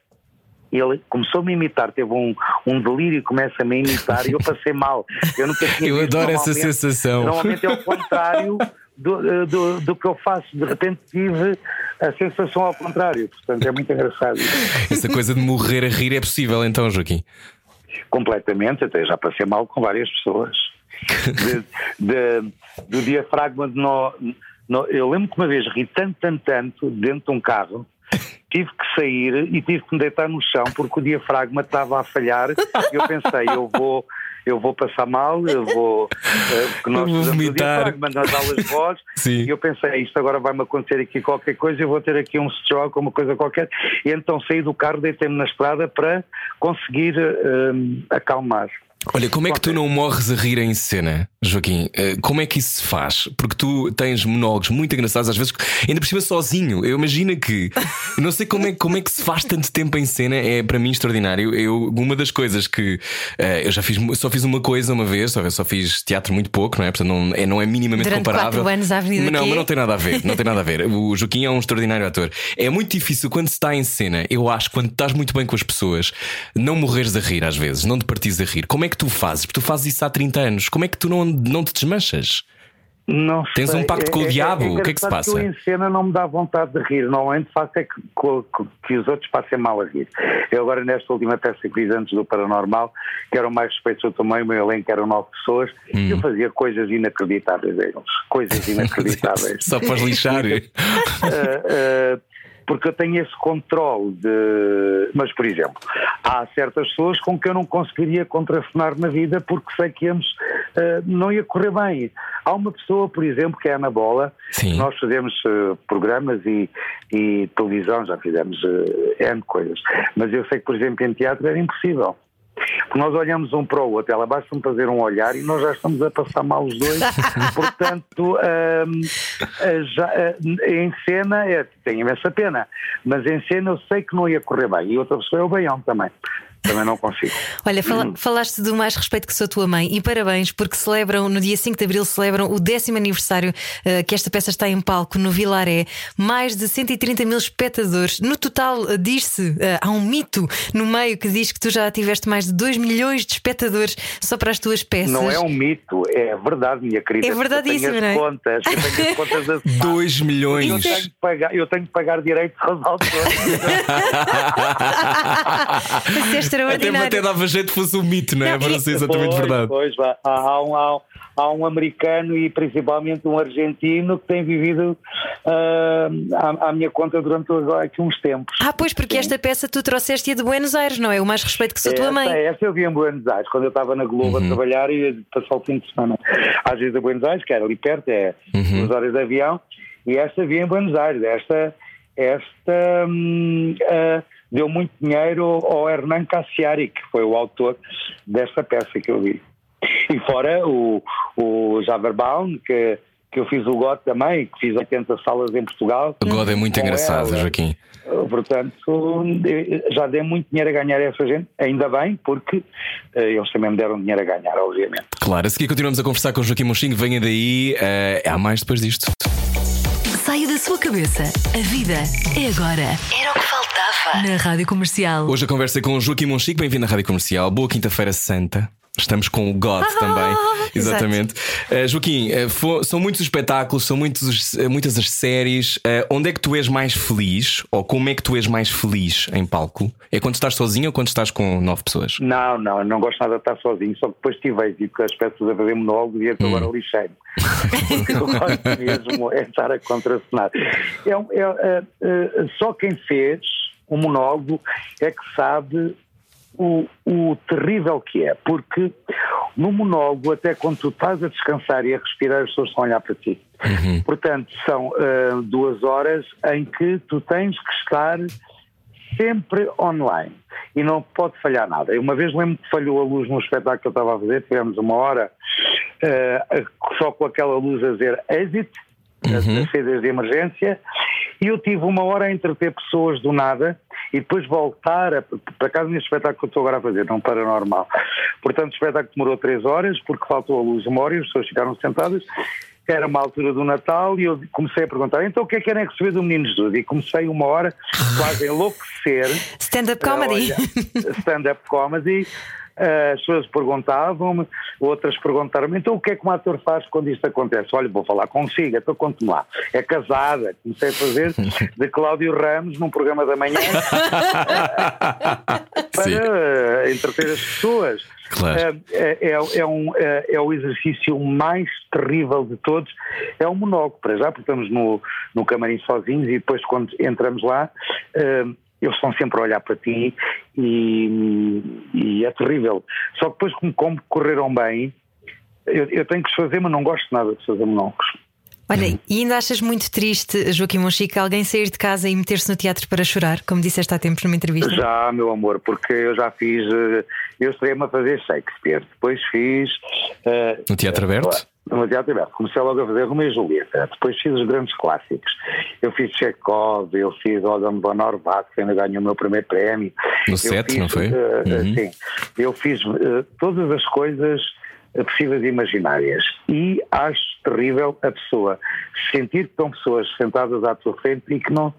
[SPEAKER 4] Ele começou-me a imitar, teve um, um delírio e começa-me a imitar e eu passei mal. Eu nunca tinha
[SPEAKER 1] Eu adoro essa sensação.
[SPEAKER 4] Normalmente é o contrário do, do, do, que eu faço. De repente tive a sensação ao contrário. Portanto, é muito engraçado.
[SPEAKER 1] Essa coisa de morrer a rir é possível então, Joaquim?
[SPEAKER 4] Completamente, até já passei mal com várias pessoas. De, de, do diafragma de no, eu lembro que uma vez ri tanto, tanto, tanto dentro de um carro tive que sair e tive que me deitar no chão porque o diafragma estava a falhar eu pensei, eu vou eu vou passar mal, eu vou uh, porque nós
[SPEAKER 1] vou
[SPEAKER 4] fazemos
[SPEAKER 1] o
[SPEAKER 4] diafragma nas aulas de voz. E eu pensei, isto agora vai-me acontecer aqui qualquer coisa, eu vou ter aqui um stroke, uma coisa qualquer. E então saí do carro, deitei-me na estrada para conseguir uh, acalmar.
[SPEAKER 1] Olha, como é que tu não morres a rir em cena, Joaquim? Eh, como é que isso se faz? Porque tu tens monólogos muito engraçados, às vezes, ainda por cima sozinho. Eu imagino que. Não sei como é, como é que se faz tanto tempo em cena, é para mim extraordinário. Eu, uma das coisas que. Uh, eu já fiz, só fiz uma coisa uma vez, só, só fiz teatro muito pouco, não é? Portanto, não é, não é minimamente
[SPEAKER 2] Durante
[SPEAKER 1] comparável.
[SPEAKER 2] anos à Avenida
[SPEAKER 1] Não,
[SPEAKER 2] aqui.
[SPEAKER 1] mas não tem nada a ver. Não tem nada a ver. O Joaquim é um extraordinário ator. É muito difícil quando se está em cena, eu acho, quando estás muito bem com as pessoas, não morreres a rir às vezes, não te partires a rir. Como é que tu fazes? Porque tu fazes isso há 30 anos. Como é que tu não, não te desmanchas?
[SPEAKER 4] Não
[SPEAKER 1] Tens
[SPEAKER 4] sei.
[SPEAKER 1] um pacto com o diabo? O que é que se passa?
[SPEAKER 4] Que eu em cena não me dá vontade de rir. Normalmente faço é que, que, que os outros passem mal a rir. Eu agora, nesta última peça que fiz antes do Paranormal, que eram mais respeitos eu também, o meu elenco eram nove pessoas,
[SPEAKER 1] Hum.
[SPEAKER 4] eu fazia coisas inacreditáveis, eles. Coisas inacreditáveis.
[SPEAKER 1] Só para lixar.
[SPEAKER 4] Uh, uh, porque eu tenho esse controle de. Mas, por exemplo, há certas pessoas com que eu não conseguiria contracenar na vida porque sei que ambos uh, não ia correr bem. Há uma pessoa, por exemplo, que é a Ana Bola,
[SPEAKER 1] Sim.
[SPEAKER 4] nós fazemos uh, programas e, e, televisão, já fizemos uh, N coisas, mas eu sei que, por exemplo, em teatro era impossível. Porque nós olhamos um para o outro, ela basta-me fazer um olhar e nós já estamos a passar mal os dois. Portanto, hum, já, hum, em cena é, tem imensa pena, mas em cena eu sei que não ia correr bem. E outra pessoa é o Baião também. Também não consigo.
[SPEAKER 2] Olha, fala, falaste do mais respeito que sou a tua mãe e parabéns porque celebram, no dia 5 de Abril, celebram o décimo aniversário uh, que esta peça está em palco no Vilaré. Mais de 130 mil espectadores. No total, uh, diz-se, uh, há um mito no meio que diz que tu já tiveste mais de 2 milhões de espectadores só para as tuas peças.
[SPEAKER 4] Não é um mito, é verdade, minha querida.
[SPEAKER 2] É verdadíssimo,
[SPEAKER 4] eu as
[SPEAKER 2] não é?
[SPEAKER 4] contas, eu tenho as contas da
[SPEAKER 1] 2
[SPEAKER 4] eu
[SPEAKER 1] milhões.
[SPEAKER 4] tenho, que pagar, eu tenho que pagar direitos aos autores.
[SPEAKER 2] É
[SPEAKER 1] Até,
[SPEAKER 2] extraordinário.
[SPEAKER 1] até dava jeito que fosse um mito, não é?
[SPEAKER 2] Não,
[SPEAKER 1] Para ser exatamente verdade.
[SPEAKER 4] Pois, vá. há, há um, há, um- há um americano e principalmente um argentino que tem vivido ah, à, à minha conta durante agora aqui uns tempos.
[SPEAKER 2] Ah, pois, porque esta peça tu trouxeste-a de Buenos Aires, não é? O mais respeito que sou a tua mãe.
[SPEAKER 4] essa eu vi em Buenos Aires, quando eu estava na Globo
[SPEAKER 1] Uhum.
[SPEAKER 4] a trabalhar e ia passar o fim de semana. Às vezes a Buenos Aires, que era ali perto, é
[SPEAKER 1] Uhum.
[SPEAKER 4] duas horas de avião, e esta vi em Buenos Aires. Esta, esta hum, ah, deu muito dinheiro ao Hernan Cassiari, que foi o autor desta peça que eu vi. E fora o, o Javerbaum, que, que eu fiz o GOT também, que fiz 80 salas em Portugal.
[SPEAKER 1] O God é muito engraçado,
[SPEAKER 4] ela.
[SPEAKER 1] Joaquim.
[SPEAKER 4] Uh, Portanto, eh, já dei muito dinheiro a ganhar a essa gente, ainda bem, porque eh, eles também me deram dinheiro a ganhar, obviamente.
[SPEAKER 1] Claro, a seguir continuamos a conversar com o Joaquim Monchinho. Venha daí, eh, há mais depois disto.
[SPEAKER 5] Saia da sua cabeça. A vida é agora. Era o que Na Rádio Comercial.
[SPEAKER 1] Hoje a conversa é com o Joaquim Monchique. Bem-vindo à Rádio Comercial. Boa Quinta-feira Santa. Estamos com o God também. Exatamente. Uh, Joaquim, uh, fo- são muitos os espetáculos, são muitos, uh, muitas as séries. Uh, onde é que tu és mais feliz? Ou como é que tu és mais feliz em palco? É quando estás sozinho ou quando estás com nove pessoas?
[SPEAKER 4] Não, não, eu não gosto nada de estar sozinho, só que depois tive êxito com as peças a fazer monólogo e então agora lixei-me. Porque eu gosto mesmo é estar a contracenar. É, um- é, é, é, só quem fez um monólogo é que sabe o, o terrível que é, porque no monólogo, até quando tu estás a descansar e a respirar, as pessoas estão a olhar para ti. Portanto, são ah, duas horas em que tu tens que estar sempre online e não pode falhar nada. Eu Uma vez lembro que falhou a luz no espetáculo que eu estava a fazer, tivemos uma hora eh, só com aquela luz a dizer exit, das das saídas de emergência, e eu tive uma hora a entreter pessoas do nada e depois voltar a, para casa neste espetáculo que eu estou agora a fazer, não paranormal. Portanto, o espetáculo demorou três horas porque faltou a luz uma hora e as pessoas ficaram sentadas. Era uma altura do Natal e eu comecei a perguntar então o que é que querem receber do Menino Jesus? E comecei uma hora quase a enlouquecer.
[SPEAKER 2] Stand-up comedy.
[SPEAKER 4] Eh, Stand-up comedy. Eh, As pessoas perguntavam-me, outras perguntaram-me, então o que é que um ator faz quando isto acontece? Olha, vou falar consigo, então conte-me lá. É casada, comecei a fazer de Cláudio Ramos num programa da manhã para
[SPEAKER 1] Sim.
[SPEAKER 4] eh, entreter as pessoas.
[SPEAKER 1] Claro.
[SPEAKER 4] Eh, é, é- é um, é, é o exercício mais terrível de todos. É um monólogo, para já, porque estamos no, no camarim sozinhos e depois, quando entramos lá, eh, eles estão sempre a olhar para ti e, e é terrível. Só que depois, como, como correram bem, eu, eu tenho que os fazer, mas não gosto nada de fazer monólogos.
[SPEAKER 2] Olha, e ainda achas muito triste, Joaquim Monchique, alguém sair de casa e meter-se no teatro para chorar, como disseste há tempos numa entrevista?
[SPEAKER 4] Já, meu amor, porque eu já fiz. eh, Eu estreiei-me a fazer Shakespeare, depois fiz. eh,
[SPEAKER 1] No Teatro Aberto?
[SPEAKER 4] No Teatro Aberto. Comecei logo a fazer Romeu e Julieta, depois fiz os grandes clássicos. Eu fiz Chekhov, eu fiz Odom von que ainda ganhou o meu primeiro prémio.
[SPEAKER 1] No set, não foi?
[SPEAKER 4] eh, eh,
[SPEAKER 1] Uhum.
[SPEAKER 4] Sim. Eu fiz eh, todas as coisas eh, possíveis e imaginárias. E acho terrível a pessoa sentir que estão pessoas sentadas à tua frente e que não.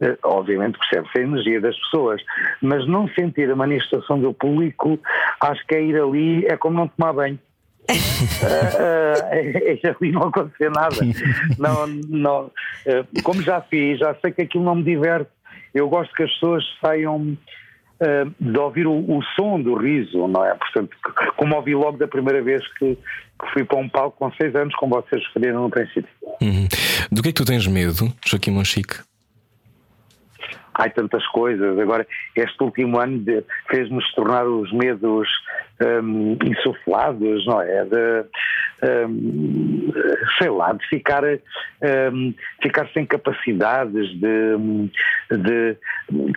[SPEAKER 4] eh, Obviamente percebe-se a energia das pessoas, mas não sentir a manifestação do público, acho que é ir ali, é como não tomar banho. É, é ali não acontecer nada. Não, não, como já fiz, já sei que aquilo não me diverte. Eu gosto que as pessoas saiam de ouvir o, o som do riso, não é? Portanto, como ouvi logo da primeira vez que, que fui para um palco com seis anos, como vocês referiram no princípio.
[SPEAKER 1] Uhum. Do que é que tu tens medo, Joaquim Monchique?
[SPEAKER 4] Há tantas coisas. Agora, este último ano fez-nos tornar os medos hum, insuflados, não é? De, hum, sei lá, de ficar, hum, ficar sem capacidades, de, de-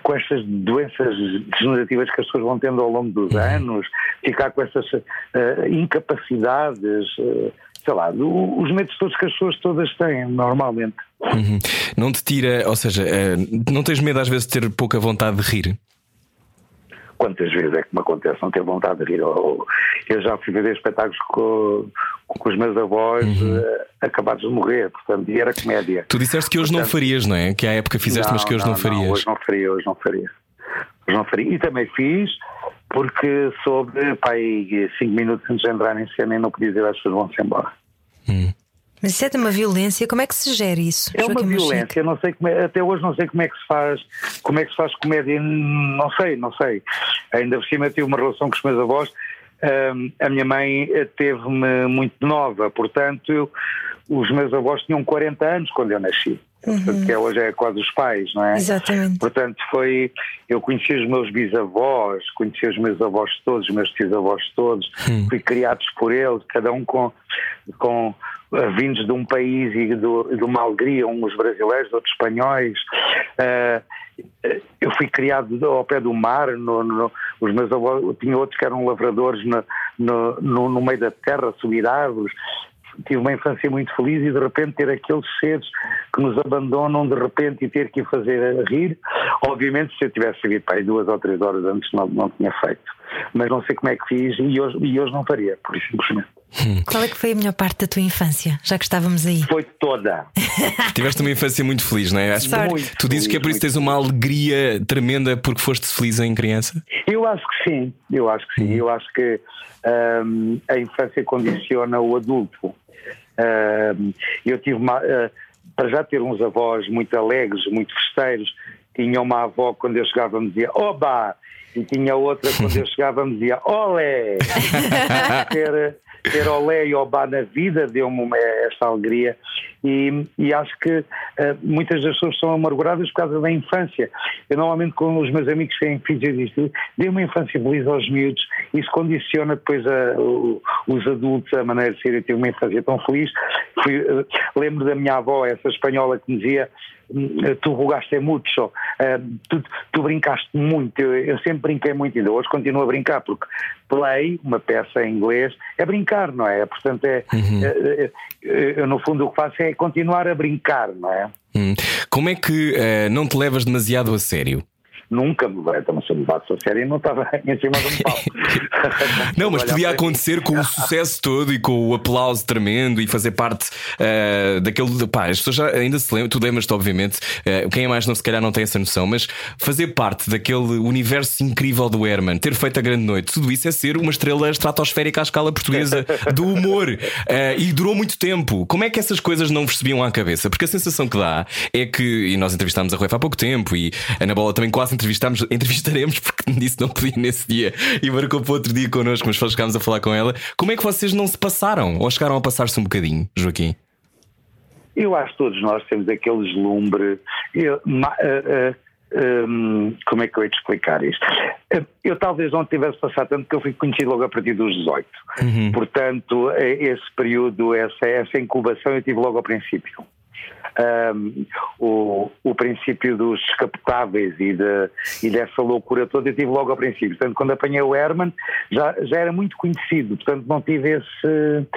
[SPEAKER 4] com estas doenças degenerativas que as pessoas vão tendo ao longo dos anos, ficar com essas eh, incapacidades. eh, sei lá, os medos todos que as pessoas todas têm, normalmente.
[SPEAKER 1] Uhum. Não te tira, ou seja, eh, não tens medo às vezes de ter pouca vontade de rir?
[SPEAKER 4] Quantas vezes é que me acontece não ter vontade de rir? Eu já fui ver espetáculos com, com os meus avós eh, acabados de morrer, portanto, e era comédia.
[SPEAKER 1] Tu disseste que hoje não
[SPEAKER 4] Portanto-
[SPEAKER 1] farias, não é? Que à época fizeste, mas que hoje não, farias.
[SPEAKER 4] hoje não faria, hoje não faria. Hoje não faria. E também fiz porque soube, pai, cinco minutos antes de entrar em cena e não podia dizer às pessoas vão-se embora.
[SPEAKER 2] Mas isso é de uma violência, como é que se gera isso?
[SPEAKER 4] É uma violência, não sei é- até hoje não sei como é que se faz, como é que se faz comédia, não sei, não sei. Ainda por cima tive uma relação com os meus avós. Ahm, a minha mãe teve-me muito nova, portanto, eu- os meus avós tinham 40 anos quando eu nasci. Portanto, que hoje é quase os pais, não é?
[SPEAKER 2] Exatamente.
[SPEAKER 4] Portanto, foi. Eu conheci os meus bisavós, conheci os meus avós todos, os meus bisavós todos, fui criados por eles, cada um com. com eh, vindos de um país e do- de uma alegria, uns brasileiros, outros espanhóis. Eh, eu fui criado ao pé do mar, no, no- os meus avós, tinha outros que eram lavradores no, no, no- no meio da terra, subir árvores tive uma infância muito feliz e de repente ter aqueles seres que nos abandonam de repente e ter que fazer rir. Obviamente, se eu tivesse sabido para aí duas ou três horas antes, não, não tinha feito. Mas não sei como é que fiz e hoje, e hoje não faria, por isso simplesmente.
[SPEAKER 2] Qual é que foi a melhor parte da tua infância, já que estávamos aí?
[SPEAKER 4] Foi toda.
[SPEAKER 1] Tiveste uma infância muito feliz, não é? Acho tu dizes que é por isso que tens uma alegria tremenda porque foste feliz em criança?
[SPEAKER 4] Eu acho que sim, eu acho que sim. Eu acho que hum, a infância condiciona o adulto. Eu tive uma, ah, para já ter uns avós muito alegres, muito festeiros. Tinha uma avó quando eu chegava me dizia Oba! E tinha outra quando eu chegava me dizia Olé! ter, ter olé e obá na vida deu-me esta alegria e, e acho que eh, muitas das pessoas são amarguradas por causa da infância. Eu normalmente com os meus amigos que têm filhos eu digo, dê uma infância feliz aos miúdos, isso condiciona depois a- o- os adultos a maneira de ser. Eu tive uma infância tão feliz. Fui, eh, lembro da minha avó, essa espanhola que me dizia "Hum, tu rugaste mucho, eh, tu, tu brincaste muito, eu, eu sempre brinquei muito, ainda hoje continuo a brincar, porque play, uma peça em inglês, é brincar, não é? Portanto, é, é- é- eu no fundo o que faço continuar a brincar, não é?
[SPEAKER 1] Hum. Como é que eh, não te levas demasiado a sério?
[SPEAKER 4] Nunca me vai, então se eu levasse a sério, não estava em cima de um palco.
[SPEAKER 1] Não, mas podia acontecer com o sucesso todo e com o aplauso tremendo e fazer parte eh, daquele. Pá, as pessoas já ainda se lembram, tu lembras-te, obviamente, eh, quem é mais não, se calhar não tem essa noção, mas fazer parte daquele universo incrível do Herman, ter feito a grande noite, tudo isso é ser uma estrela estratosférica à escala portuguesa do humor Eh, e durou muito tempo. Como é que essas coisas não subiam à cabeça? Porque a sensação que dá é que, e nós entrevistámos a Ruefa há pouco tempo e a Ana Bola também quase entrevistámos, entrevistaremos porque me disse que não podia nesse dia e marcou para outro dia connosco, mas depois chegámos a falar com ela. Como é que vocês não se passaram ou chegaram a passar-se um bocadinho, Joaquim?
[SPEAKER 4] Eu acho que todos nós temos aquele deslumbre. Eu, ma- ah, ah, hum, como é que eu ia te explicar isto? Ah, Eu talvez não tivesse passado tanto porque eu fui conhecido logo a partir dos 18. Portanto, eh, esse período, essa, essa incubação eu tive logo ao princípio. Ahm, o, o princípio dos descapotáveis e, de, e dessa loucura toda eu tive logo ao princípio. Portanto, quando apanhei o Herman já, já era muito conhecido, portanto não tive esse.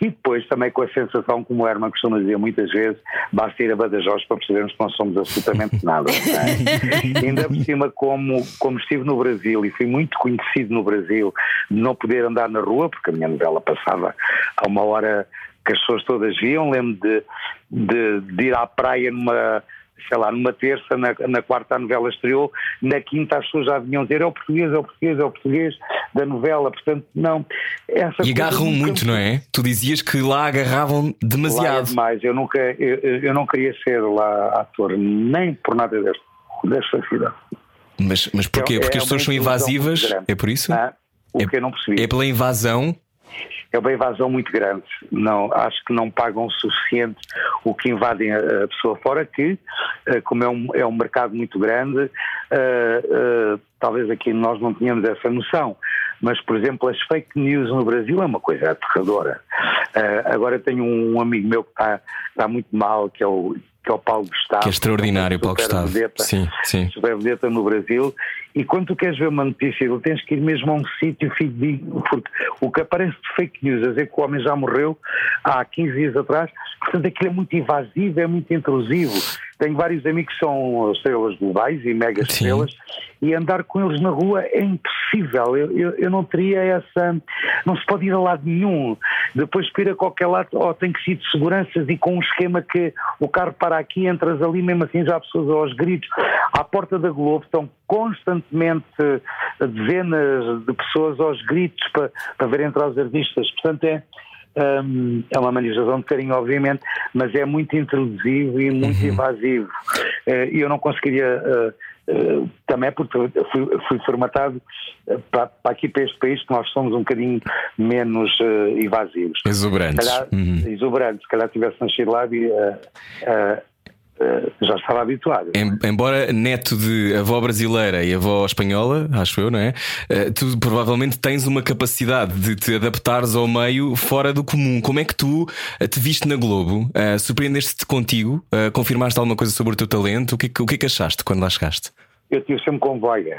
[SPEAKER 4] E depois também com a sensação, como o Herman costuma dizer muitas vezes, basta ir a Badajoz para percebermos que não somos absolutamente nada. é? Ainda por cima, como, como estive no Brasil e fui muito conhecido no Brasil, não poder andar na rua, porque a minha novela passava a uma hora que as pessoas todas viam. Lembro de, de, de ir à praia numa, sei lá, numa terça, na, na quarta a novela estreou, na quinta as pessoas já vinham dizer é o português, é o português, é o português da novela. Portanto, não. Essa
[SPEAKER 1] E agarram muito, não é? Tu dizias que lá agarravam
[SPEAKER 4] Lá é
[SPEAKER 1] demasiado.
[SPEAKER 4] demais. Eu, nunca, eu, eu não queria ser lá ator, nem por nada deste, desta cidade.
[SPEAKER 1] Mas, mas porquê?
[SPEAKER 4] É-
[SPEAKER 1] Porque
[SPEAKER 4] é
[SPEAKER 1] as pessoas são invasivas? É por isso?
[SPEAKER 4] Ah, o
[SPEAKER 1] É-
[SPEAKER 4] que eu não percebi.
[SPEAKER 1] É pela invasão?
[SPEAKER 4] É uma invasão muito grande. Não, acho que não pagam o suficiente o que invadem a, pessoa fora, que, eh, como é um, é um mercado muito grande, eh, eh, talvez aqui nós não tenhamos essa noção. Mas, por exemplo, as fake news no Brasil é uma coisa aterradora. Eh, agora tenho um amigo meu que está, está muito mal, que é o, que é o Paulo Gustavo.
[SPEAKER 1] Que é extraordinário,
[SPEAKER 4] uma
[SPEAKER 1] Paulo
[SPEAKER 4] super
[SPEAKER 1] Gustavo.
[SPEAKER 4] vedeta,
[SPEAKER 1] Sim, sim.
[SPEAKER 4] super vedeta no Brasil. E quando tu queres ver uma notícia, tu tens que ir mesmo a um sítio fidedigno, porque o que aparece de fake news, a dizer que o homem já morreu há 15 dias atrás, portanto aquilo é muito invasivo, é muito intrusivo. Tenho vários amigos que são estrelas globais e mega estrelas, e andar com eles na rua é impossível. Eu, eu, eu não teria essa. Não se pode ir a lado nenhum. Depois para ir a qualquer lado, ou tem que ser de seguranças e com um esquema que o carro para aqui, entras ali, mesmo assim já há pessoas aos gritos. À porta da Globo estão constantemente dezenas de pessoas aos gritos para, para ver entrar os artistas. Portanto, é. hum, é uma manifestação de carinho, obviamente, mas é muito intrusivo e muito invasivo. Eh, E eu não conseguiria, eh, eh, também porque fui, fui formatado para, para aqui, para este país, que nós somos um bocadinho menos eh, invasivos.
[SPEAKER 1] Exuberantes.
[SPEAKER 4] Se calhar,
[SPEAKER 1] Uhum.
[SPEAKER 4] exuberantes, se calhar tivesse nascido lá e eh, já estava habituado.
[SPEAKER 1] Em- Embora neto de avó brasileira e avó espanhola, acho eu, não é? Eh, Tu provavelmente tens uma capacidade de te adaptares ao meio fora do comum. Como é que tu eh, te viste na Globo? Eh, Surpreendeste-te contigo? Eh, Confirmaste alguma coisa sobre o teu talento? O que, é que- o que é que achaste quando lá chegaste?
[SPEAKER 4] Eu tive sempre comboio.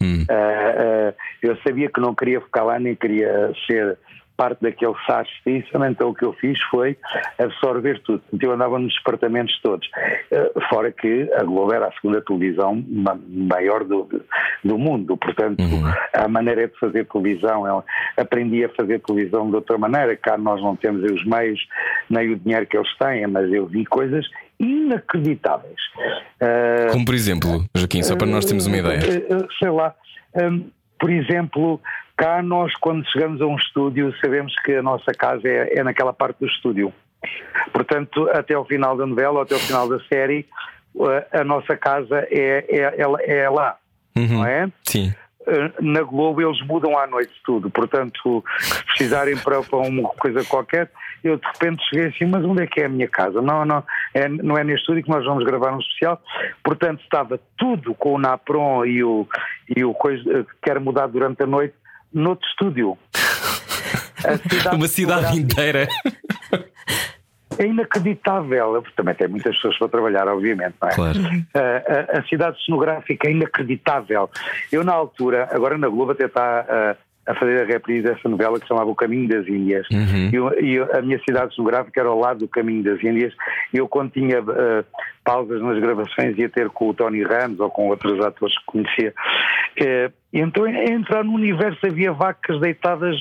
[SPEAKER 1] Hum.
[SPEAKER 4] Uh, uh, eu sabia que não queria ficar lá, nem queria ser parte daquele SARS então o que eu fiz foi absorver tudo. Então eu andava nos departamentos todos. Uh, fora que a Globo era a segunda televisão ma maior do, do mundo, portanto uhum. a maneira de fazer televisão, eu aprendi a fazer televisão de outra maneira, cá nós não temos os meios nem o dinheiro que eles têm, mas eu vi coisas inacreditáveis.
[SPEAKER 1] Uh, Como por exemplo, Joaquim, só para nós termos uma ideia.
[SPEAKER 4] Uh, sei lá, por exemplo, cá nós quando chegamos a um estúdio sabemos que a nossa casa é, é naquela parte do estúdio. Portanto, até ao final da novela, ou até ao final da série, a nossa casa é, é, é lá, uhum. não é?
[SPEAKER 1] Sim.
[SPEAKER 4] Eh, na Globo eles mudam à noite tudo, portanto, se precisarem para, uma coisa qualquer, eu de repente cheguei assim, mas onde é que é a minha casa? Não, não, é, não é neste estúdio que nós vamos gravar um especial, portanto estava tudo com o Napron e o, e o coisa eh, que era mudar durante a noite noutro estúdio.
[SPEAKER 1] Cidade uma cidade inteira.
[SPEAKER 4] É inacreditável. Também tem muitas pessoas para trabalhar, obviamente, não é?
[SPEAKER 1] Claro.
[SPEAKER 4] A, a, a, cidade cenográfica é inacreditável. Eu, na altura, agora na Globo até está a fazer a reprise dessa novela que se chamava O Caminho das Índias. Uhum. E, e, a minha cidade cenográfica era ao lado do Caminho das Índias. E eu, quando tinha uh, pausas nas gravações, ia ter com o Tony Ramos ou com outros atores que conhecia. Uh, então, entrar no universo, havia vacas deitadas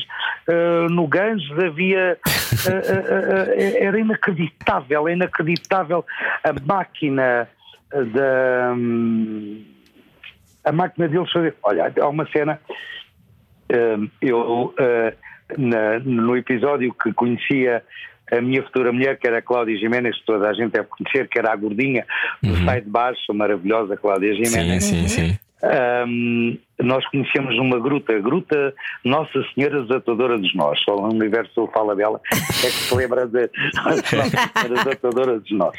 [SPEAKER 4] uh, no Ganges, havia. era inacreditável, inacreditável a máquina da. Um, a máquina deles fazer. Olha, há uma cena eu, ah, no episódio que conhecia a minha futura mulher, que era a Cláudia Jiménez, que toda a gente deve conhecer, que era a gordinha do uhum. site de baixo, a maravilhosa Cláudia Jiménez.
[SPEAKER 1] Sim, sim, sim.
[SPEAKER 4] Um, nós conhecemos uma gruta, a Gruta Nossa Senhora Desatadora dos Nós. Só no universo fala dela é que se lembra de Nossa Senhora Desatadora dos Nós.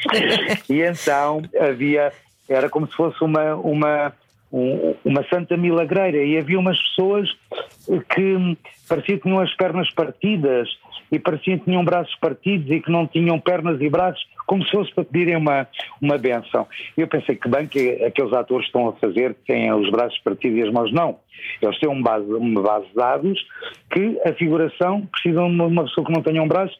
[SPEAKER 4] E então havia, era como se fosse uma, uma, um, uma santa milagreira e havia umas pessoas que pareciam que tinham as pernas partidas e pareciam que tinham braços partidos e que não tinham pernas e braços, como se fosse para pedirem uma, uma benção. E eu pensei que bem que aqueles atores estão a fazer que têm os braços partidos e as mãos não. Eles têm uma base, uma base de dados que a figuração precisam de uma pessoa que não tenha um braço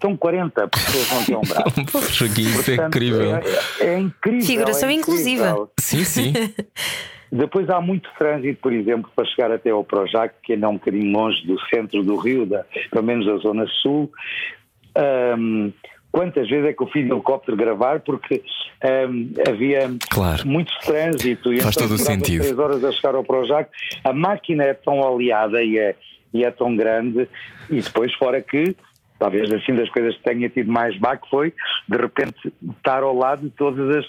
[SPEAKER 4] são 40 pessoas que não têm um braço.
[SPEAKER 1] Poxa, isso é incrível.
[SPEAKER 4] É, é, incrível.
[SPEAKER 2] Figuração
[SPEAKER 4] é incrível.
[SPEAKER 2] inclusiva.
[SPEAKER 1] Sim, sim.
[SPEAKER 4] Depois há muito trânsito, por exemplo, para chegar até ao Projac, que ainda é um bocadinho longe do centro do Rio, da, pelo menos da Zona Sul. Um, quantas vezes é que eu fiz helicóptero gravar porque havia
[SPEAKER 1] claro.
[SPEAKER 4] muito trânsito
[SPEAKER 1] e Faz então todo o sentido.
[SPEAKER 4] três horas a chegar ao Projac. A máquina é tão aliada e é, e é tão grande e depois fora que talvez assim das coisas que tenha tido mais baque foi de repente estar ao lado de todos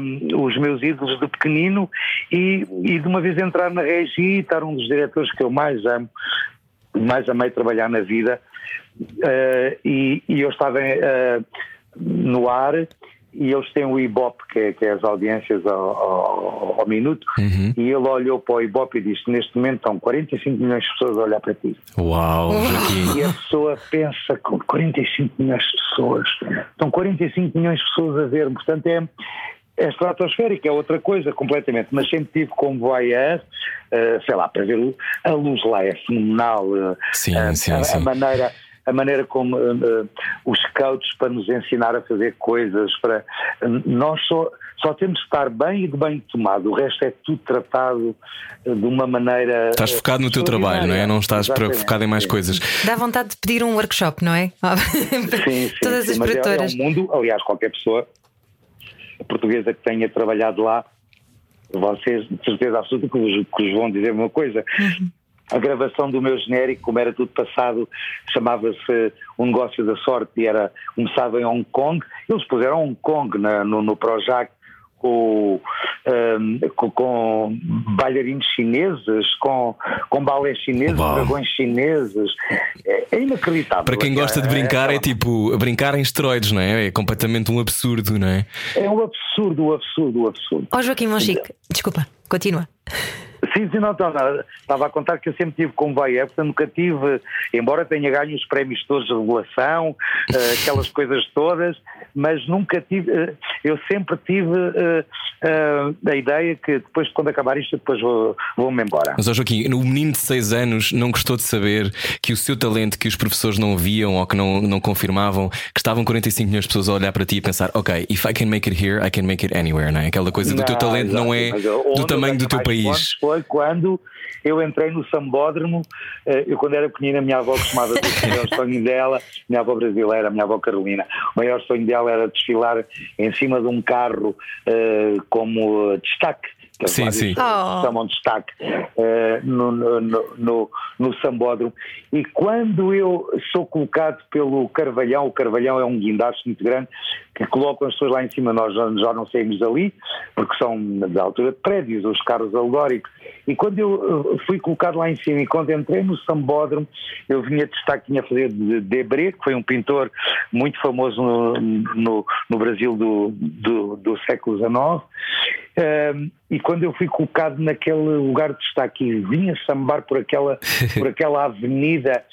[SPEAKER 4] um, os meus ídolos de pequenino e, e de uma vez entrar na regi, estar um dos diretores que eu mais amo, mais amei trabalhar na vida. Uh, e, e, eu estava uh, no ar e eles têm o Ibope, que é, que é as audiências ao, ao, ao minuto,
[SPEAKER 1] uhum.
[SPEAKER 4] e ele olhou para o Ibope e disse: Neste momento estão 45 milhões de pessoas a olhar para ti.
[SPEAKER 1] Uau! Joaquim.
[SPEAKER 4] E a pessoa pensa: 45 milhões de pessoas, estão 45 milhões de pessoas a ver, portanto é. É estratosférica, é outra coisa completamente, mas sempre tive como voyeur, uh, sei lá, para ver a luz lá é fenomenal,
[SPEAKER 1] sim,
[SPEAKER 4] uh,
[SPEAKER 1] sim,
[SPEAKER 4] a,
[SPEAKER 1] sim.
[SPEAKER 4] a maneira a maneira como uh, os scouts para nos ensinar a fazer coisas, para nós só, só temos de estar bem e de bem tomado, o resto é tudo tratado de uma maneira.
[SPEAKER 1] Estás focado no teu trabalho, não é? Não estás Exatamente, focado em mais coisas.
[SPEAKER 2] Dá vontade de pedir um workshop, não é?
[SPEAKER 4] sim, sim,
[SPEAKER 2] Todas
[SPEAKER 4] sim,
[SPEAKER 2] as
[SPEAKER 4] mas
[SPEAKER 2] produtoras.
[SPEAKER 4] É, é um mundo, aliás, qualquer pessoa portuguesa que tenha trabalhado lá, vocês de certeza absoluta que vos, que vos vão dizer uma coisa.
[SPEAKER 2] Uhum
[SPEAKER 4] a gravação do meu genérico, como era tudo passado, chamava-se Um Negócio da Sorte e era, começava em Hong Kong. Eles puseram Hong Kong na, no, no Projac com, um, com, com, bailarinos chineses, com, com balés chineses, Uau. dragões chineses. É, é, inacreditável.
[SPEAKER 1] Para quem gosta de brincar, é, é, é tipo brincar em esteroides, não é? É completamente um absurdo, não é?
[SPEAKER 4] É um absurdo, um absurdo, um absurdo.
[SPEAKER 2] Ó oh, Joaquim Monchique, desculpa, continua.
[SPEAKER 4] Sim, sim, não, não, não, estava a contar que eu sempre tive comboio, é, portanto nunca tive, embora tenha ganho os prémios todos de regulação, uh, aquelas coisas todas, mas nunca tive, uh, eu sempre tive uh, a ideia que depois, quando acabar isto, depois vou, vou-me embora.
[SPEAKER 1] Mas, ó Joaquim, o menino de 6 anos não gostou de saber que o seu talento, que os professores não viam ou que não, não confirmavam, que estavam 45 milhões de pessoas a olhar para ti e pensar, ok, if I can make it here, I can make it anywhere, não é? Aquela coisa do teu talento não é do tamanho do teu país.
[SPEAKER 4] Foi quando eu entrei no sambódromo, eh, eu quando era pequenina, a minha avó costumava dizer o maior sonho dela, minha avó brasileira, a minha avó Carolina, o maior sonho dela era desfilar em cima de um carro uh, como destaque que
[SPEAKER 1] sim, sim.
[SPEAKER 4] Oh. chamam de destaque uh, no, no, no, no, Sambódromo. E quando eu sou colocado pelo Carvalhão, o Carvalhão é um guindaste muito grande, que colocam as pessoas lá em cima, nós já, já não saímos dali, porque são da altura de prédios, os carros alegóricos. E quando eu eh, fui colocado lá em cima e quando entrei no Sambódromo, eu vinha de destaque, tinha a fazer de Debré, que foi um pintor muito famoso no, no, no Brasil do, do, do século XIX. Um, e quando eu fui colocado naquele lugar de destaque e vinha sambar por aquela, por aquela avenida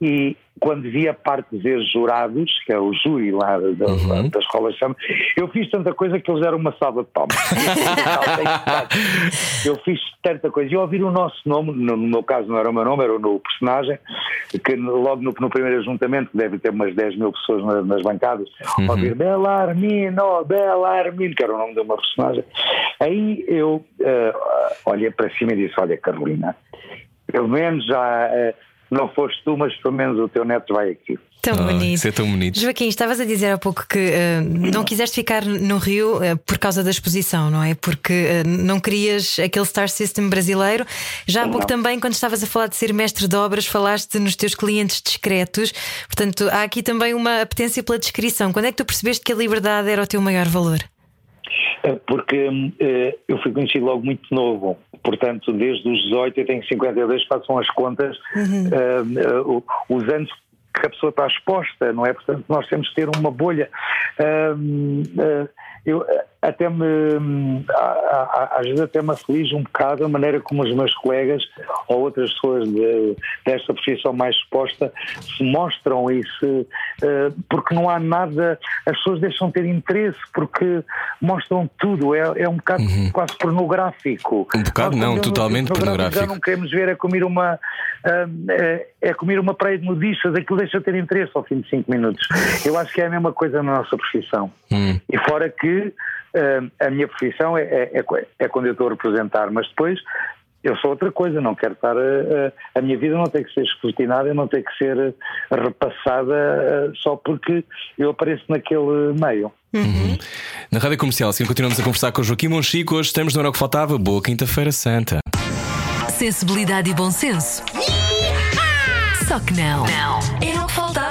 [SPEAKER 4] e quando vi a parte de ver jurados, que é o júri lá da, uhum. da escola chama, eu fiz tanta coisa que eles deram uma salva de palmas. eu fiz tanta coisa. E ouvir o nosso nome, no, meu caso não era o meu nome, era o meu personagem, que logo no, no primeiro ajuntamento, que deve ter umas 10 mil pessoas nas, nas bancadas, uhum. ouvir Belarmino, Belarmino, que era o nome de uma personagem. Aí eu uh, olhei para cima e disse: Olha, Carolina, pelo menos já. Não foste tu, mas pelo menos o teu neto vai aqui.
[SPEAKER 2] Tão ah, bonito.
[SPEAKER 1] Isso é tão bonito.
[SPEAKER 2] Joaquim, estavas a dizer há pouco que uh, não quiseste ficar no Rio uh, por causa da exposição, não é? Porque uh, não querias aquele Star System brasileiro. Já há pouco não. também, quando estavas a falar de ser mestre de obras, falaste nos teus clientes discretos. Portanto, há aqui também uma apetência pela descrição. Quando é que tu percebeste que a liberdade era o teu maior valor?
[SPEAKER 4] Porque eu fui conhecido logo muito novo portanto, desde os 18 eu tenho 52, façam as contas, uhum. uh, uh, os anos que a pessoa está exposta, não é? Portanto, nós temos que ter uma bolha. Uh, eu até me às vezes até me aflige um bocado a maneira como os meus colegas ou outras pessoas de, desta profissão mais exposta se mostram e se porque não há nada, as pessoas deixam de ter interesse porque mostram tudo, é, é um bocado uhum. quase pornográfico.
[SPEAKER 1] Um bocado não, totalmente pornográfico. Já
[SPEAKER 4] não queremos ver é comer uma é, comer uma praia de nudistas, aquilo deixa de ter interesse ao fim de 5 minutos. Eu acho que é a mesma coisa na nossa profissão. Hum. E fora que uh, a minha profissão é, é, é, é, quando eu estou a representar, mas depois eu sou outra coisa, não quero estar. A, a, a minha vida não tem que ser escrutinada, não tem que ser repassada só porque eu apareço naquele meio.
[SPEAKER 1] Uhum. Na rádio comercial, assim continuamos a conversar com o Joaquim Monchico. Hoje estamos no Hora que Faltava. Boa Quinta-feira Santa.
[SPEAKER 5] Sensibilidade e bom senso. Só que não. Não. Era o que faltava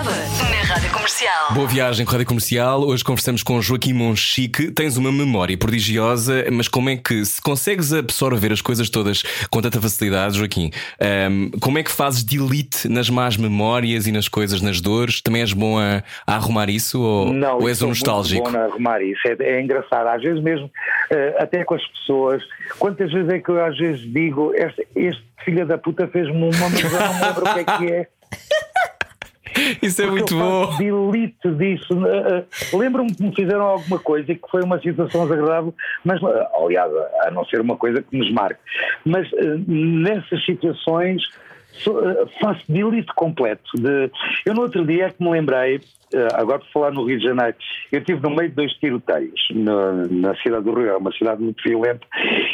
[SPEAKER 5] Comercial.
[SPEAKER 1] Boa viagem com a Rádio Comercial. Hoje conversamos com Joaquim Monchique. Tens uma memória prodigiosa, mas como é que se consegues absorver as coisas todas com tanta facilidade, Joaquim? Um, como é que fazes delete nas más memórias e nas coisas, nas dores? Também és bom a, a arrumar isso ou,
[SPEAKER 4] não,
[SPEAKER 1] ou és um nostálgico?
[SPEAKER 4] Não, bom a arrumar isso. É, é engraçado. Às vezes mesmo, uh, até com as pessoas, quantas vezes é que eu às vezes digo este, este filho da puta fez-me uma, mas eu não me lembro o que é que é.
[SPEAKER 1] Isso é muito bom.
[SPEAKER 4] Delete disso. Uh, Lembro-me que me fizeram alguma coisa e que foi uma situação desagradável, mas, uh, aliás, a não ser uma coisa que nos marque. Mas uh, nessas situações faço delete completo. De... Eu no outro dia é que me lembrei, eh, agora por falar no Rio de Janeiro, eu estive no meio de dois tiroteios na, na cidade do Rio, é uma cidade muito violenta,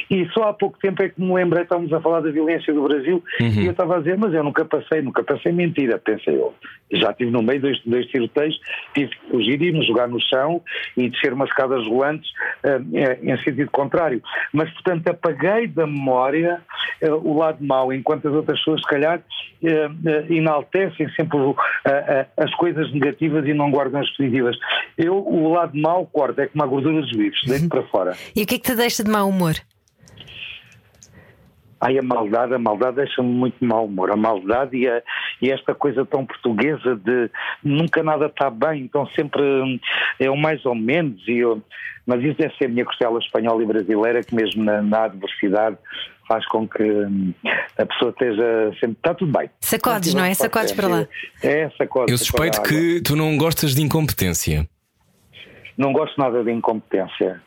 [SPEAKER 4] e só há pouco tempo é que me lembrei, estávamos a falar da violência do Brasil, uhum. e eu estava a dizer, mas eu nunca passei, nunca passei mentira, pensei eu. Já estive no meio de dois, dois tiroteios, tive que fugir e me jogar no chão e descer umas escadas rolantes uh, em sentido contrário. Mas, portanto, apaguei da memória uh, o lado mau, enquanto as outras pessoas, se calhar, uh, enaltecem sempre as coisas negativas e não guardam as positivas. Eu, o lado mau, corto, é como a gordura dos vivos, dentro uhum. para fora.
[SPEAKER 2] E o que é que te deixa de mau humor?
[SPEAKER 4] Ai, a maldade, a maldade deixa-me muito mau humor. A maldade e, a, e, esta coisa tão portuguesa de nunca nada está bem, então sempre é o mais ou menos. E eu, mas isso deve ser a minha costela espanhola e brasileira, que mesmo na, na adversidade faz com que hum, a pessoa esteja sempre. Está tudo bem.
[SPEAKER 2] Sacodes, não é? Sacodes para lá.
[SPEAKER 4] É, sacodes.
[SPEAKER 1] Eu suspeito que tu não gostas de incompetência.
[SPEAKER 4] Não gosto nada de incompetência.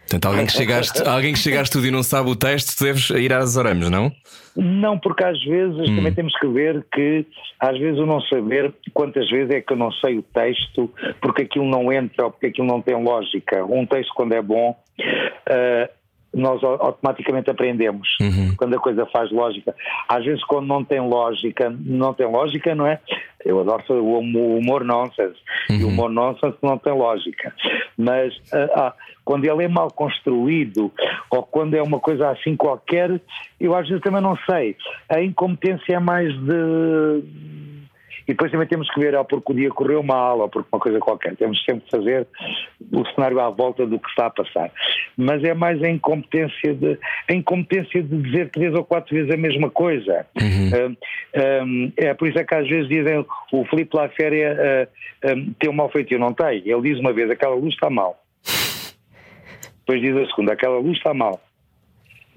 [SPEAKER 1] Portanto, alguém que chegaste, alguém que chegaste tudo e não sabe o texto, tu deves ir às oramas, não?
[SPEAKER 4] Não, porque às vezes
[SPEAKER 1] Hum.
[SPEAKER 4] também temos que ver que, às vezes, o não saber quantas vezes é que eu não sei o texto porque aquilo não entra ou porque aquilo não tem lógica. Um texto, quando é bom, ah, nós au- automaticamente aprendemos quando a coisa faz lógica. Às vezes, quando não tem lógica, não tem lógica, não é? Eu adoro o hum- humor nonsense. E o humor nonsense não tem lógica. Mas ah, ah, quando ele é mal construído ou quando é uma coisa assim qualquer, eu às vezes também não sei. A incompetência é mais de. E depois também temos que ver, ou porque o dia correu mal, ou porque uma coisa qualquer. Temos sempre que fazer o cenário à volta do que está a passar. Mas é mais a incompetência de, a incompetência de dizer três ou quatro vezes a mesma coisa. Hum, hum, é por isso é que às vezes dizem o Filipe Laféria uh, um, tem um mal feitio, não tem. Ele diz uma vez, aquela luz está mal. Depois diz a segunda, aquela luz está mal.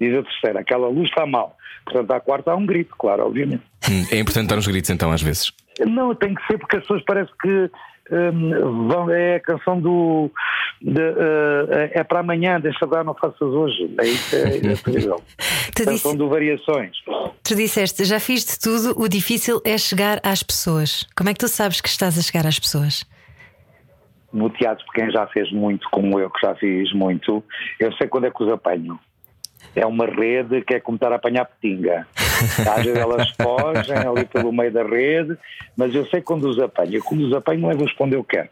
[SPEAKER 4] Diz a terceira, aquela luz está mal. Portanto, à quarta há um grito, claro, obviamente.
[SPEAKER 1] Hum, É importante dar uns gritos então, às vezes.
[SPEAKER 4] Não, tem que ser porque as pessoas parece que hum, vão, é a canção do. de, eh, é para amanhã, deixa dar, não faças hoje. É isso, é, é terrível. Canção
[SPEAKER 2] disse,
[SPEAKER 4] do Variações.
[SPEAKER 2] tu disseste, já fiz de tudo, o difícil é chegar às pessoas. Como é que tu sabes que estás a chegar às pessoas?
[SPEAKER 4] No teatro, quem já fez muito, como eu, que já fiz muito, eu sei quando é que os apanho. É uma rede que é como estar a apanhar petinga. Às vezes elas fogem ali pelo meio da rede, mas eu sei quando os apanho. Quando os apanho, levo-os onde eu quero.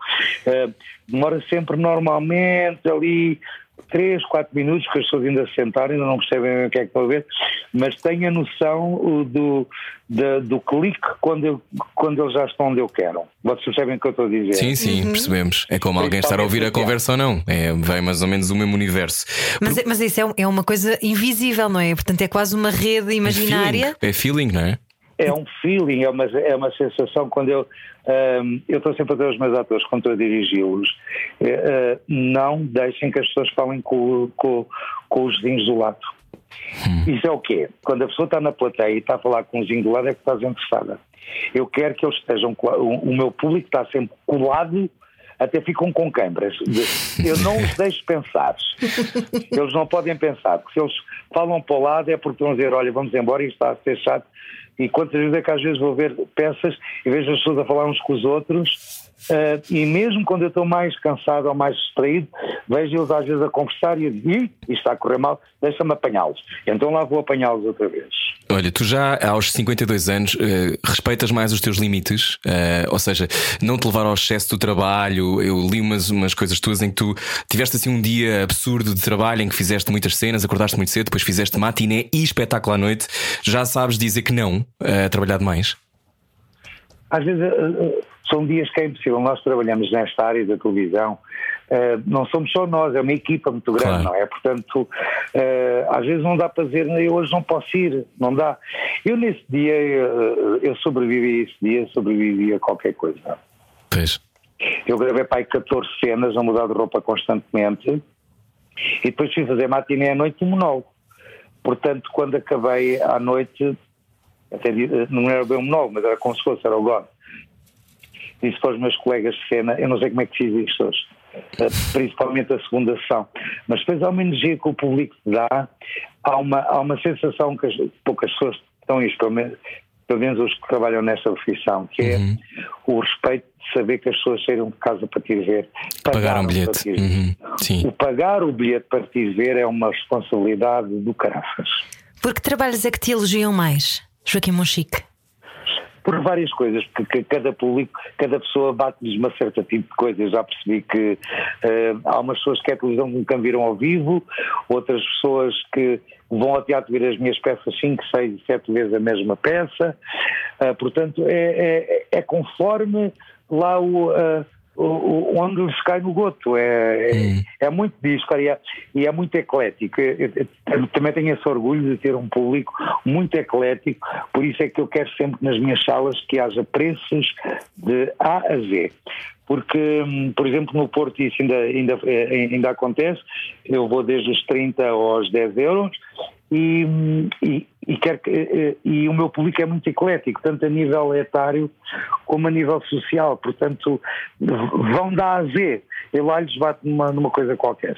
[SPEAKER 4] Eh, demora sempre normalmente ali 3, 4 minutos que as pessoas ainda se sentaram, ainda não percebem bem o que é que estão a ver, mas tenho a noção do, da- do clique quando, eu, quando eles já estão onde eu quero. Vocês percebem o que eu estou a dizer?
[SPEAKER 1] Sim, sim, percebemos. É como alguém estar a ouvir a conversa ou não. É, vem mais ou menos o mesmo universo.
[SPEAKER 2] Mas, é- mas isso é, é uma coisa invisível, não é? Portanto, é quase uma rede imaginária.
[SPEAKER 1] Feeling. É feeling, não é?
[SPEAKER 4] É um feeling, é uma, é uma sensação quando eu. ahm, eu estou sempre a dizer aos meus atores, quando estou a dirigi-los, eh, eh, não deixem que as pessoas falem com, com, com os vizinhos do lado. Isso é o quê? Quando a pessoa está na plateia e está a falar com o vizinho do lado, é que está desinteressada. Eu quero que eles estejam. O, o meu público está sempre colado, até ficam com câimbras. Eu não os deixo pensar. Eles não podem pensar, porque se eles falam para o lado é porque a dizer: olha, vamos embora, isto está a ser chato. E quantas vezes é que às vezes vou ver peças e vejo as pessoas a falar uns com os outros, eh, e mesmo quando eu estou mais cansado ou mais distraído, vejo eles às vezes a conversar e digo: "Ih, isto está a correr mal, deixa-me apanhá-los. Então lá vou apanhá-los outra vez.
[SPEAKER 1] Olha, tu já aos 52 anos eh, respeitas mais os teus limites, eh, ou seja, não te levar ao excesso do trabalho. Eu li umas, umas coisas tuas em que tu tiveste assim um dia absurdo de trabalho em que fizeste muitas cenas, acordaste muito cedo, depois fizeste matiné e espetáculo à noite. Já sabes dizer que não a trabalhar demais?
[SPEAKER 4] Às vezes eh, eh, são dias que é impossível. Nós trabalhamos nesta área da televisão, eh, não somos só nós, é uma equipa muito grande,
[SPEAKER 1] Claro.
[SPEAKER 4] não é? Portanto, às vezes não dá para dizer, eu hoje não posso ir, não dá. Eu nesse dia, eu sobrevivi a esse dia, sobrevivi a qualquer coisa.
[SPEAKER 1] Pois.
[SPEAKER 4] Eu gravei para aí 14 cenas a mudar de roupa constantemente e depois fui fazer matiné à noite e monólogo. Portanto, quando acabei à noite, até não era bem um monólogo, mas era como se fosse, era o God. Disse para os meus colegas de cena, eu não sei como é que fiz isto hoje, eh, principalmente a segunda sessão, mas depois há uma energia que o público te dá, há uma, há uma sensação que as, poucas pessoas estão isto, pelo menos, pelo menos os que trabalham nesta profissão, que é o respeito de saber que as pessoas saíram de casa para te ir ver.
[SPEAKER 1] Pagaram
[SPEAKER 4] pagaram
[SPEAKER 1] bilhete.
[SPEAKER 4] para te ir ver.
[SPEAKER 1] Uhum. Sim.
[SPEAKER 4] O pagar o bilhete para te ir ver é uma responsabilidade do caraças.
[SPEAKER 2] Por que trabalhos é que te elogiam mais, Joaquim Monchique?
[SPEAKER 4] Por várias coisas, porque cada público, cada pessoa bate-lhes uma certa tipo de coisa. Eu já percebi que eh, há umas pessoas que a televisão nunca viram ao vivo, outras pessoas que vão ao teatro ver as minhas peças 5, 6, 7 vezes a mesma peça. Ah, portanto, é, é, é conforme lá o. ah, o- onde lhes cai no goto. É, é, é muito cara, e é, e é muito eclético. Eu- eu também tenho esse orgulho de ter um público muito eclético, por isso é que eu quero sempre nas minhas salas que haja preços de A a Z. Porque, hum, por exemplo, no Porto isso ainda, ainda, eh, ainda acontece, eu vou desde os 30 aos 10 euros, e, e, e, quer que, e, e o meu público é muito eclético, tanto a nível etário como a nível social, portanto vão da A a Z. Eu lá lhes bato numa, numa coisa qualquer.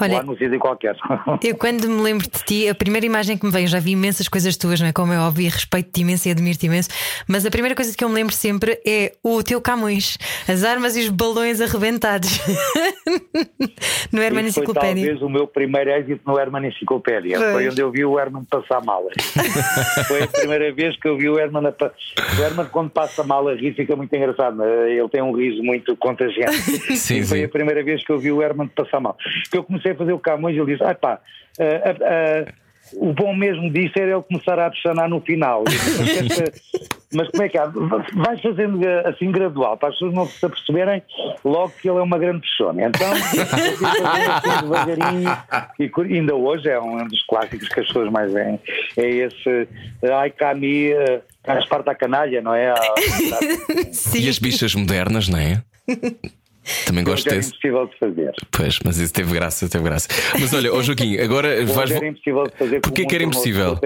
[SPEAKER 2] Olha,
[SPEAKER 4] lá no sítio qualquer.
[SPEAKER 2] Eu, quando me lembro de ti, a primeira imagem que me veio, já vi imensas coisas tuas, não é? Como é óbvio, respeito-te imenso e admiro-te imenso, mas a primeira coisa que eu me lembro sempre é o teu Camões, as armas e os balões arrebentados no Herman
[SPEAKER 4] Isso foi
[SPEAKER 2] Enciclopédia.
[SPEAKER 4] talvez o meu primeiro êxito no Herman Enciclopédia.
[SPEAKER 2] Pois.
[SPEAKER 4] Foi onde eu vi o Herman passar malas. foi a primeira vez que eu vi o Herman. A... O Herman, quando passa mal a rir, fica muito engraçado. Ele tem um riso muito contagiante.
[SPEAKER 1] Sim,
[SPEAKER 4] e foi
[SPEAKER 1] sim.
[SPEAKER 4] a primeira vez que eu vi o Herman passar mal. Que eu comecei a fazer o Camões e ele disse: ah, pá, ah, ah, ah, o bom mesmo disso era ele começar a apaixonar no final. Mas, mas como é que há? Vais fazendo assim gradual, para as pessoas não se aperceberem logo que ele é uma grande pessoa. Então, fui fazendo assim devagarinho, e ainda hoje é um dos clássicos que as pessoas mais veem. É esse Ai Cami, a Esparta a canalha, não é? Ah,
[SPEAKER 2] Sim.
[SPEAKER 1] E as bichas modernas, não é? Também gosto
[SPEAKER 4] Hoje era
[SPEAKER 1] desse.
[SPEAKER 4] impossível de fazer.
[SPEAKER 1] Pois, mas isso teve graça, teve graça. Mas olha, ó Joaquim, agora vais.
[SPEAKER 4] Era impossível de fazer.
[SPEAKER 1] Porquê que era impossível?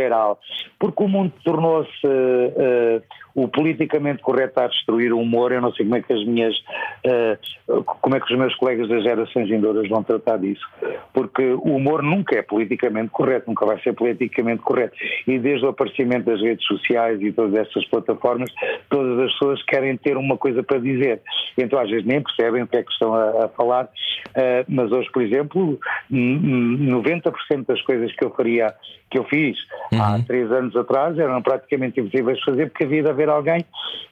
[SPEAKER 4] Porque o mundo tornou-se eh, o politicamente correto a destruir o humor. Eu não sei como é que as minhas, eh, como é que os meus colegas das gerações vindouras vão tratar disso. Porque o humor nunca é politicamente correto, nunca vai ser politicamente correto. E desde o aparecimento das redes sociais e todas essas plataformas, todas as pessoas querem ter uma coisa para dizer. Então às vezes nem percebem o que é que estão a, a falar. Eh, mas hoje, por exemplo, n- n- 90% das coisas que eu faria, que eu fiz há três anos atrás, eram praticamente impossíveis de fazer, porque havia de haver alguém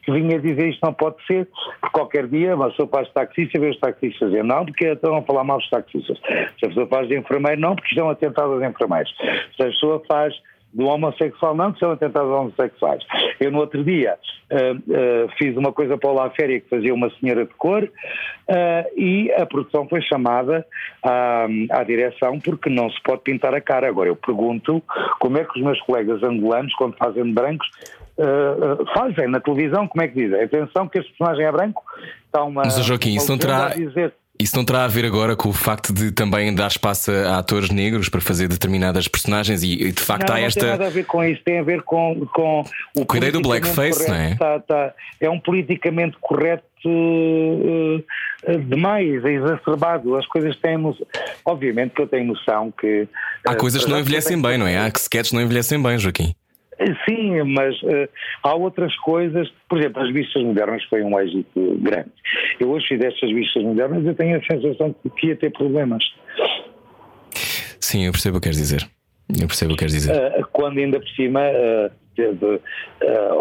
[SPEAKER 4] que vinha dizer isto não pode ser, porque qualquer dia uma pessoa faz taxista e vê os taxistas dizer não, porque estão a falar mal dos taxistas. Se a pessoa faz de enfermeiro, não, porque estão a tentar aos enfermeiros. Se a pessoa faz do homossexual, não, que são atentados homossexuais. Eu no outro dia ah, ah, fiz uma coisa para o La Féria que fazia uma senhora de cor ah, e a produção foi chamada à, à direção porque não se pode pintar a cara. Agora eu pergunto como é que os meus colegas angolanos, quando fazem brancos, ah, ah, fazem na televisão, como é que dizem? Atenção que este personagem é branco, está uma.
[SPEAKER 1] Mas, ó, Joaquim,
[SPEAKER 4] uma
[SPEAKER 1] isso não terá- Isso não terá a ver agora com o facto de também dar espaço a atores negros para fazer determinadas personagens e, de facto
[SPEAKER 4] não,
[SPEAKER 1] há
[SPEAKER 4] não
[SPEAKER 1] esta.
[SPEAKER 4] tem nada a ver com isso, tem a ver com, com o
[SPEAKER 1] ideia do blackface,
[SPEAKER 4] correto.
[SPEAKER 1] não é?
[SPEAKER 4] Tá- tá- é um politicamente correto eh, eh, demais, é exacerbado. As coisas têm. Obviamente que eu tenho noção que.
[SPEAKER 1] Há
[SPEAKER 4] eh,
[SPEAKER 1] coisas que não envelhecem bem, não é? Há sketches que não envelhecem bem, Joaquim.
[SPEAKER 4] Sim, mas eh, há outras coisas, por exemplo, as vistas modernas foi um êxito grande. Eu hoje fiz estas vistas modernas e tenho a sensação que ia ter problemas.
[SPEAKER 1] Sim, eu percebo o que queres dizer. Eu percebo o que queres dizer.
[SPEAKER 4] Uh, quando ainda por cima, uh, teve, uh,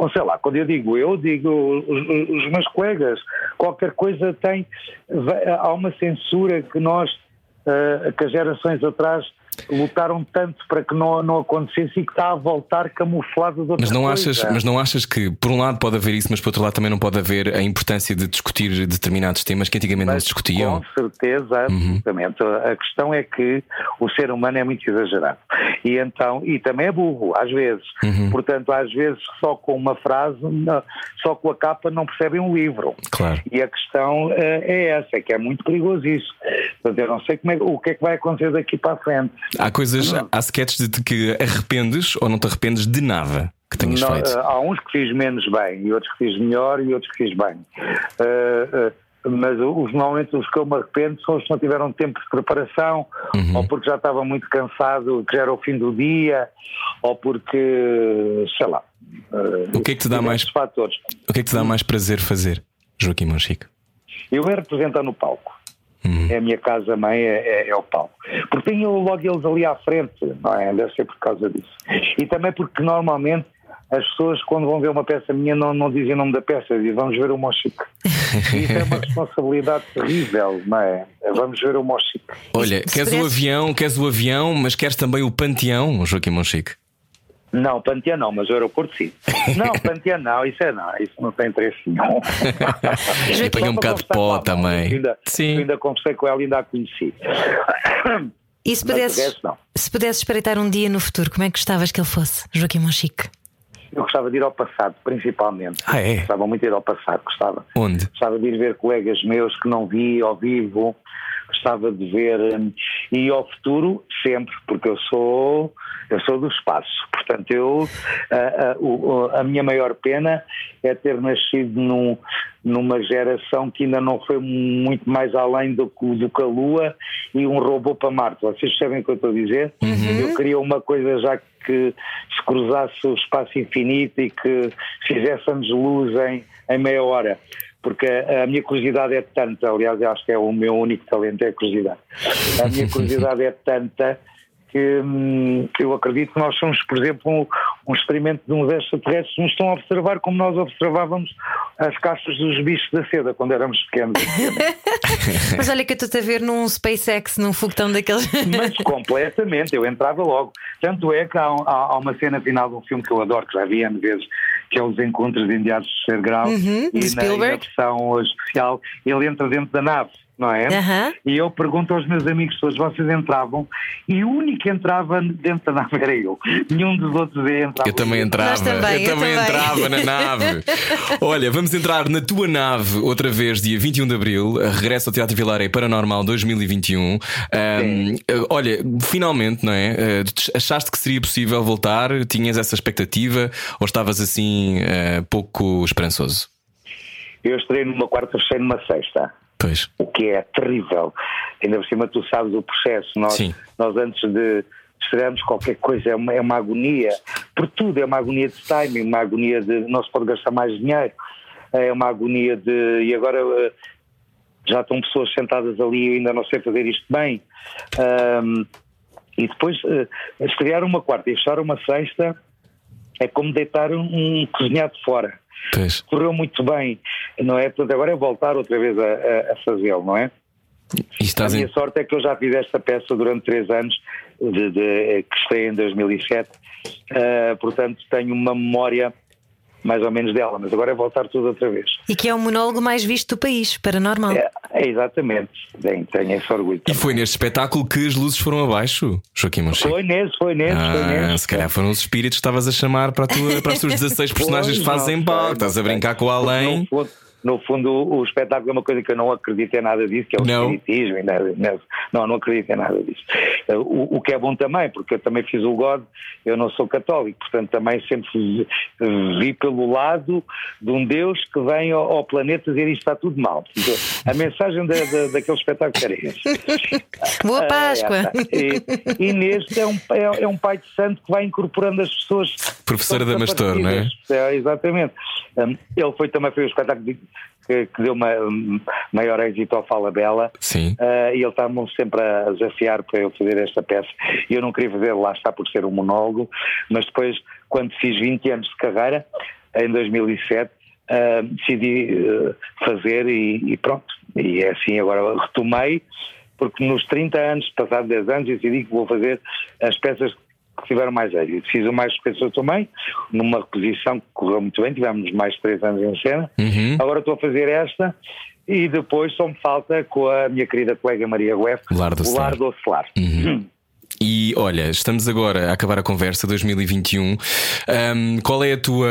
[SPEAKER 4] ou, sei lá, quando eu digo eu, digo os, os- meus colegas, qualquer coisa tem, há uma censura que nós, uh, que as gerações atrás lutaram tanto para que não, não acontecesse e que está a voltar camuflado de outra
[SPEAKER 1] Mas não,
[SPEAKER 4] coisa.
[SPEAKER 1] achas, mas não achas que, por um lado, pode haver isso, mas por outro lado também não pode haver a importância de discutir determinados temas que antigamente não
[SPEAKER 4] Mas,
[SPEAKER 1] se discutiam?
[SPEAKER 4] Com certeza, absolutamente. A questão é que o ser humano é muito exagerado. E então, e também é burro, às vezes. Portanto, às vezes, só com uma frase, não- só com a capa, não percebem um livro.
[SPEAKER 1] Claro.
[SPEAKER 4] E a questão eh, é essa, é que é muito perigoso isso. Portanto, eu não sei como é, o que é que vai acontecer daqui para a frente.
[SPEAKER 1] Há coisas, há sketches de que arrependes ou não te arrependes de nada que tenhas
[SPEAKER 4] Não,
[SPEAKER 1] feito.
[SPEAKER 4] eh, há uns que fiz menos bem, e outros que fiz melhor, e outros que fiz bem. Eh, eh, mas os, normalmente os que eu me arrependo são os que não tiveram tempo de preparação,
[SPEAKER 1] Uhum.
[SPEAKER 4] ou porque já estava muito cansado, que já era o fim do dia, ou porque, sei lá.
[SPEAKER 1] O que é que te dá mais-
[SPEAKER 4] fatores.
[SPEAKER 1] O que é que te dá mais prazer fazer, Joaquim Monchique?
[SPEAKER 4] Eu é representar no palco.
[SPEAKER 1] Uhum.
[SPEAKER 4] É a minha casa-mãe, é, é- é o palco. Porque tenho logo eles ali à frente, não é? Deve ser por causa disso. E também porque normalmente as pessoas, quando vão ver uma peça minha, não, não dizem o nome da peça, dizem vamos ver o Mochique. E isso é uma responsabilidade terrível, não é? Vamos ver o Mochique.
[SPEAKER 1] Olha, queres o avião, queres o avião, mas queres também o panteão, Joaquim Monchique?
[SPEAKER 4] Não, Panteão não, mas o aeroporto sim. Não, Panteão não, isso é não, isso não tem interesse nenhum.
[SPEAKER 1] E põe um bocado de pó também.
[SPEAKER 4] Eu ainda,
[SPEAKER 1] Sim.
[SPEAKER 4] ainda conversei com ela, ainda a conheci.
[SPEAKER 2] E se pudesses,
[SPEAKER 4] resto não.
[SPEAKER 2] se pudesses espreitar um dia no futuro, como é que gostavas que ele fosse, Joaquim Monchique?
[SPEAKER 4] Eu gostava de ir ao passado, principalmente.
[SPEAKER 1] Ah, é?
[SPEAKER 4] Gostava muito de ir ao passado, gostava.
[SPEAKER 1] Onde?
[SPEAKER 4] Gostava de ir ver colegas meus que não vi ao vivo. Gostava de ver. hum, E ao futuro, sempre, porque eu sou, eu sou do espaço. Portanto, eu, a, a, a minha maior pena é ter nascido num- numa geração que ainda não foi muito mais além do, que- do que a Lua e um robô para Marte. Vocês sabem o que eu estou a dizer? Eu queria uma coisa já que se cruzasse o espaço infinito e que fizéssemos luz em, em meia hora. Porque a, minha curiosidade é tanta, aliás, eu acho que é o meu único talento, é a curiosidade. A minha curiosidade é tanta que hum, eu acredito que nós somos, por exemplo, um, um experimento de uns extraterrestres que nos estão a observar como nós observávamos as caixas dos bichos da seda quando éramos pequenos.
[SPEAKER 2] Mas olha que eu estou a ver num SpaceX, num foguetão daqueles.
[SPEAKER 4] Mas completamente, eu entrava logo. Tanto é que há, um- há- há uma cena final de um filme que eu adoro, que já vi N vezes, que é Os Encontros de Enviados de Terceiro Grau.
[SPEAKER 2] Uhum,
[SPEAKER 4] e na, na versão especial, ele entra dentro da nave. Não é?
[SPEAKER 2] Aham.
[SPEAKER 4] E eu pergunto aos meus amigos todos, vocês entravam? E o único que entrava dentro da nave era eu. Nenhum dos outros entrava.
[SPEAKER 1] Eu também entrava.
[SPEAKER 2] Também,
[SPEAKER 1] eu
[SPEAKER 2] eu
[SPEAKER 1] também
[SPEAKER 2] também.
[SPEAKER 1] entrava na nave. Olha, vamos entrar na tua nave outra vez, dia 21 de Abril. Regresso ao Teatro Vilaré Paranormal 2021. Ahm, eh, olha, finalmente, não é? Eh, achaste que seria possível voltar? Tinhas essa expectativa? Ou estavas assim eh, pouco esperançoso?
[SPEAKER 4] Eu estrei numa quarta, fechei numa sexta.
[SPEAKER 1] Pois.
[SPEAKER 4] o que é terrível. Ainda por cima, tu sabes o processo. Nós,
[SPEAKER 1] Sim.
[SPEAKER 4] nós antes de estrearmos qualquer coisa, é uma, é uma agonia. Por tudo, é uma agonia de timing, uma agonia de não se pode gastar mais dinheiro, é uma agonia de. E agora. eh, Já estão pessoas sentadas ali e ainda não sei fazer isto bem. Ahm, e depois eh, estrear uma quarta e fechar uma sexta é como deitar um, um cozinhado fora
[SPEAKER 1] Pois.
[SPEAKER 4] correu muito bem, não é? Portanto, agora é voltar outra vez a, a- a fazê-lo, não é?
[SPEAKER 1] E
[SPEAKER 4] a
[SPEAKER 1] em...
[SPEAKER 4] minha sorte é que eu já fiz esta peça durante três anos, de, de- que estreia em 2007, Ah, portanto tenho uma memória mais ou menos dela, mas agora é voltar tudo outra vez.
[SPEAKER 2] E que é o monólogo mais visto do país, paranormal.
[SPEAKER 4] É, é exatamente, tenho, tenho esse orgulho.
[SPEAKER 1] E
[SPEAKER 4] também.
[SPEAKER 1] foi neste espetáculo que as luzes foram abaixo, Joaquim Monchique?
[SPEAKER 4] Foi nesse, foi nesse, foi
[SPEAKER 1] Ah,
[SPEAKER 4] nesse.
[SPEAKER 1] se calhar foram os espíritos que estavas a chamar para, a tua- para as tuas 16 personagens que
[SPEAKER 4] Pois,
[SPEAKER 1] fazem
[SPEAKER 4] não
[SPEAKER 1] palco. Estás a
[SPEAKER 4] não
[SPEAKER 1] brincar com o além.
[SPEAKER 4] Fundo, no fundo, o, espetáculo é uma coisa que eu não acredito em nada disso, que é o
[SPEAKER 1] Não.
[SPEAKER 4] espiritismo. e nada- nada- não, não acredito em nada disso. Eh, O, o que é bom também, porque eu também fiz o God, eu não sou católico, portanto também sempre vi, pelo lado de um Deus que vem ao, ao planeta dizer isto está tudo mal. Portanto, A mensagem da, da, daquele espetáculo era esse.
[SPEAKER 2] Boa
[SPEAKER 4] Ah,
[SPEAKER 2] Páscoa!
[SPEAKER 4] é, e, e neste é um, é, é um pai de santo que vai incorporando as pessoas.
[SPEAKER 1] Professora Damastor, não é?
[SPEAKER 4] É, exatamente. Um, ele foi também foi o espetáculo de- que, que deu ma- um, maior êxito ao Fala Bela.
[SPEAKER 1] Sim.
[SPEAKER 4] Ah, e ele estava-me sempre a desafiar para eu fazer esta peça. E eu não queria fazer, lá está, por ser um monólogo, mas depois, quando fiz 20 anos de carreira, em 2007, ah, decidi ah, fazer e, e pronto. E é assim, agora retomei, porque nos 30 anos, passados 10 anos, decidi que vou fazer as peças que tiveram mais êxito. Fiz o Mais Pessoas também, numa reposição que correu muito bem, tivemos mais de 3 anos em cena.
[SPEAKER 1] Uhum.
[SPEAKER 4] Agora estou a fazer esta e depois só me falta com a minha querida colega Maria Guef,
[SPEAKER 1] Lar do
[SPEAKER 4] o Lar do Ocelar.
[SPEAKER 1] E olha, estamos agora a acabar a conversa 2021. Ahm, qual é a tua.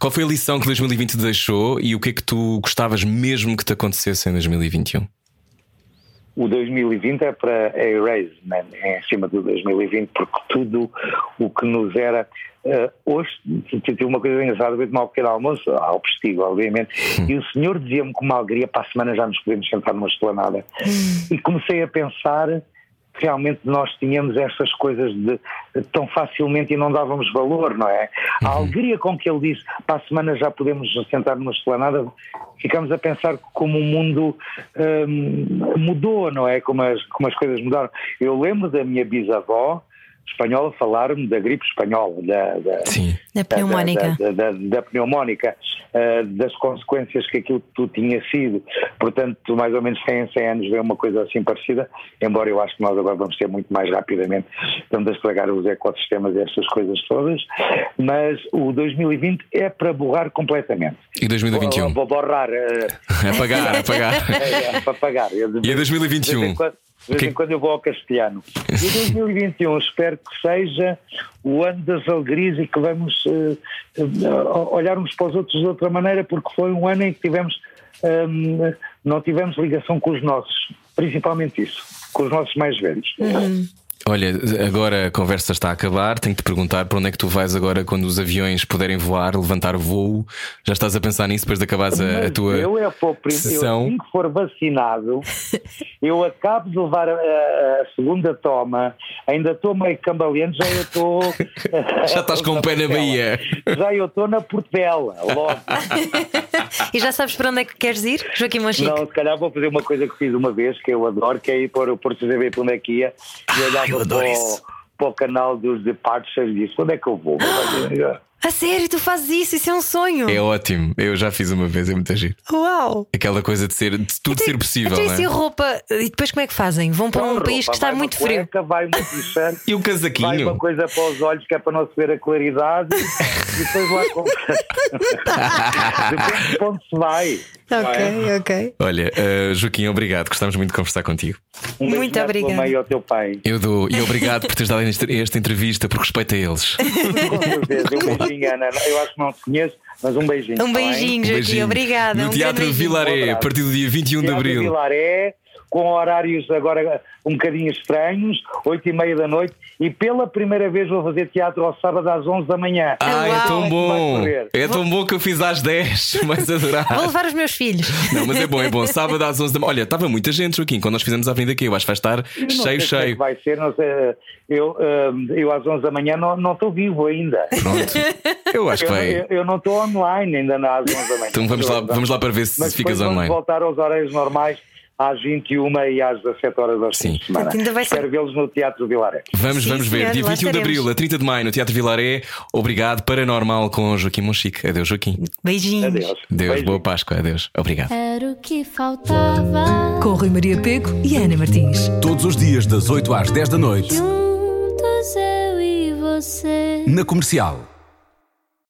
[SPEAKER 1] Qual foi a lição que 2020 te deixou e o que é que tu gostavas mesmo que te acontecesse em 2021?
[SPEAKER 4] O 2020 é para é erase, né? é em cima do 2020, porque tudo o que nos era. eh, hoje tive uma coisa engraçada, veio tomar um pequeno almoço, ao postigo, obviamente, e o senhor dizia-me com uma alegria: para a semana já nos podemos sentar numa esplanada. e comecei a pensar realmente nós tínhamos essas coisas de, tão facilmente e não dávamos valor, não é? A alegria com que ele disse para a semana já podemos sentar numa esplanada, ficamos a pensar como o mundo hum, mudou, não é? Como as, como as coisas mudaram. Eu lembro da minha bisavó espanhola falar-me da gripe espanhola, da, da,
[SPEAKER 1] Sim.
[SPEAKER 2] Da pneumónica.
[SPEAKER 4] da, da, da- da pneumónica, ah, das consequências que aquilo tudo tinha sido. Portanto, mais ou menos 100 em 100 anos veio uma coisa assim parecida, embora eu acho que nós agora vamos ter muito mais rapidamente, estamos a estragar os ecossistemas e estas coisas todas, mas o 2020 é para borrar completamente.
[SPEAKER 1] E 2021?
[SPEAKER 4] Vou, vou borrar. ah,
[SPEAKER 1] Apagar, apagar.
[SPEAKER 4] é, é, para pagar.
[SPEAKER 1] E a 2021?
[SPEAKER 4] De vez em quando, eu vou ao castelhano. E 2021 espero que seja o ano das alegrias e que vamos eh, eh, olhar uns para os outros de outra maneira, porque foi um ano em que tivemos, hum, não tivemos ligação com os nossos. Principalmente isso. com os nossos mais velhos.
[SPEAKER 1] Olha, agora a conversa está a acabar. Tenho que te perguntar para onde é que tu vais agora quando os aviões puderem voar, levantar voo. Já estás a pensar nisso depois de acabares a, a tua.
[SPEAKER 4] eu é para o prim- eu,
[SPEAKER 1] sessão.
[SPEAKER 4] assim que for vacinado, eu acabo de levar a, a- segunda toma, ainda estou meio cambaleante, já eu estou.
[SPEAKER 1] Já estás com o pé na Bahia.
[SPEAKER 4] Já eu estou na Portela, logo.
[SPEAKER 2] E já sabes para onde é que queres ir, Joaquim Monchique?
[SPEAKER 4] Não, se calhar vou fazer uma coisa que fiz uma vez, que eu adoro, que é ir para o Porto CGV para onde é que ia e olhava
[SPEAKER 1] eu adoro isso.
[SPEAKER 4] para o canal dos Departures e disse: onde é que eu vou?
[SPEAKER 2] A sério, tu fazes isso, isso é um sonho.
[SPEAKER 1] É ótimo. Eu já fiz uma vez, é muito giro.
[SPEAKER 2] Uau!
[SPEAKER 1] Aquela coisa de ser de tudo ser possível,
[SPEAKER 2] Então,
[SPEAKER 1] não
[SPEAKER 2] e se
[SPEAKER 1] é?
[SPEAKER 2] a roupa. E depois como é que fazem? Vão para um
[SPEAKER 4] Roupa,
[SPEAKER 2] país que está
[SPEAKER 4] vai
[SPEAKER 2] muito frio.
[SPEAKER 4] cueca, Vai uma t-shirt.
[SPEAKER 1] E o
[SPEAKER 4] Vai uma
[SPEAKER 1] casaquinho?
[SPEAKER 4] coisa para os olhos que é para não se ver a claridade e depois lá com. Depende de onde se vai. é?
[SPEAKER 2] Ok, ok.
[SPEAKER 1] Olha, eh, Joaquim, obrigado. Gostávamos muito de conversar contigo.
[SPEAKER 4] Um
[SPEAKER 2] Muito obrigada.
[SPEAKER 4] mãe e ao teu pai.
[SPEAKER 1] Eu dou. E obrigado por teres dado esta entrevista, por respeito a eles.
[SPEAKER 4] Com certeza. Beijinho, Ana. Eu acho que não te conheço, mas um beijinho.
[SPEAKER 2] Um
[SPEAKER 4] tá
[SPEAKER 2] beijinho, Joaquim, obrigada.
[SPEAKER 1] No
[SPEAKER 2] um
[SPEAKER 1] Teatro. Vilaré, a partir do dia 21 de
[SPEAKER 4] Teatro
[SPEAKER 1] Abril.
[SPEAKER 4] Vilaré, com horários agora um bocadinho estranhos, 8 e meia da noite, e pela primeira vez vou fazer teatro ao sábado às 11 da manhã.
[SPEAKER 1] Ah, é tão bom! É tão bom que eu fiz às 10, mas adorar.
[SPEAKER 2] Vou levar os meus filhos.
[SPEAKER 1] Não, mas é bom, é bom. Sábado às 11 da manhã. Olha, estava muita gente, Joaquim, quando nós fizemos a Avenida aqui. Eu acho que vai estar cheio,
[SPEAKER 4] é que
[SPEAKER 1] cheio.
[SPEAKER 4] vai ser, não sei. Eu, hum, eu às 11 da manhã não não estou vivo ainda.
[SPEAKER 1] Pronto. Eu acho que
[SPEAKER 4] Eu,
[SPEAKER 1] vai.
[SPEAKER 4] eu- eu não estou online ainda às 11 da manhã.
[SPEAKER 1] Então vamos lá, vamos lá para ver se
[SPEAKER 4] Mas
[SPEAKER 1] ficas
[SPEAKER 4] depois vamos
[SPEAKER 1] online.
[SPEAKER 4] voltar aos horários normais às 21 e às 17 horas aos
[SPEAKER 1] Sim.
[SPEAKER 4] semana.
[SPEAKER 2] Portanto, ainda vai ser-
[SPEAKER 4] Espero vê-los no Teatro Vilaré.
[SPEAKER 1] Vamos,
[SPEAKER 2] Sim,
[SPEAKER 1] vamos ver.
[SPEAKER 2] senhor,
[SPEAKER 1] Dia
[SPEAKER 2] lá
[SPEAKER 1] 21 de. Abril a 30 de Maio no Teatro Vilaré. Obrigado. Paranormal com Joaquim Monchique. Adeus, Joaquim.
[SPEAKER 2] Beijinhos.
[SPEAKER 4] Adeus.
[SPEAKER 1] Deus,
[SPEAKER 4] Beijinho.
[SPEAKER 1] boa Páscoa. Adeus. Obrigado.
[SPEAKER 6] Era o que faltava.
[SPEAKER 5] Com Rui Maria Pego e Ana Martins.
[SPEAKER 3] Todos os dias, das 8 às 10 da noite,
[SPEAKER 6] Juntos eu e você.
[SPEAKER 3] na comercial.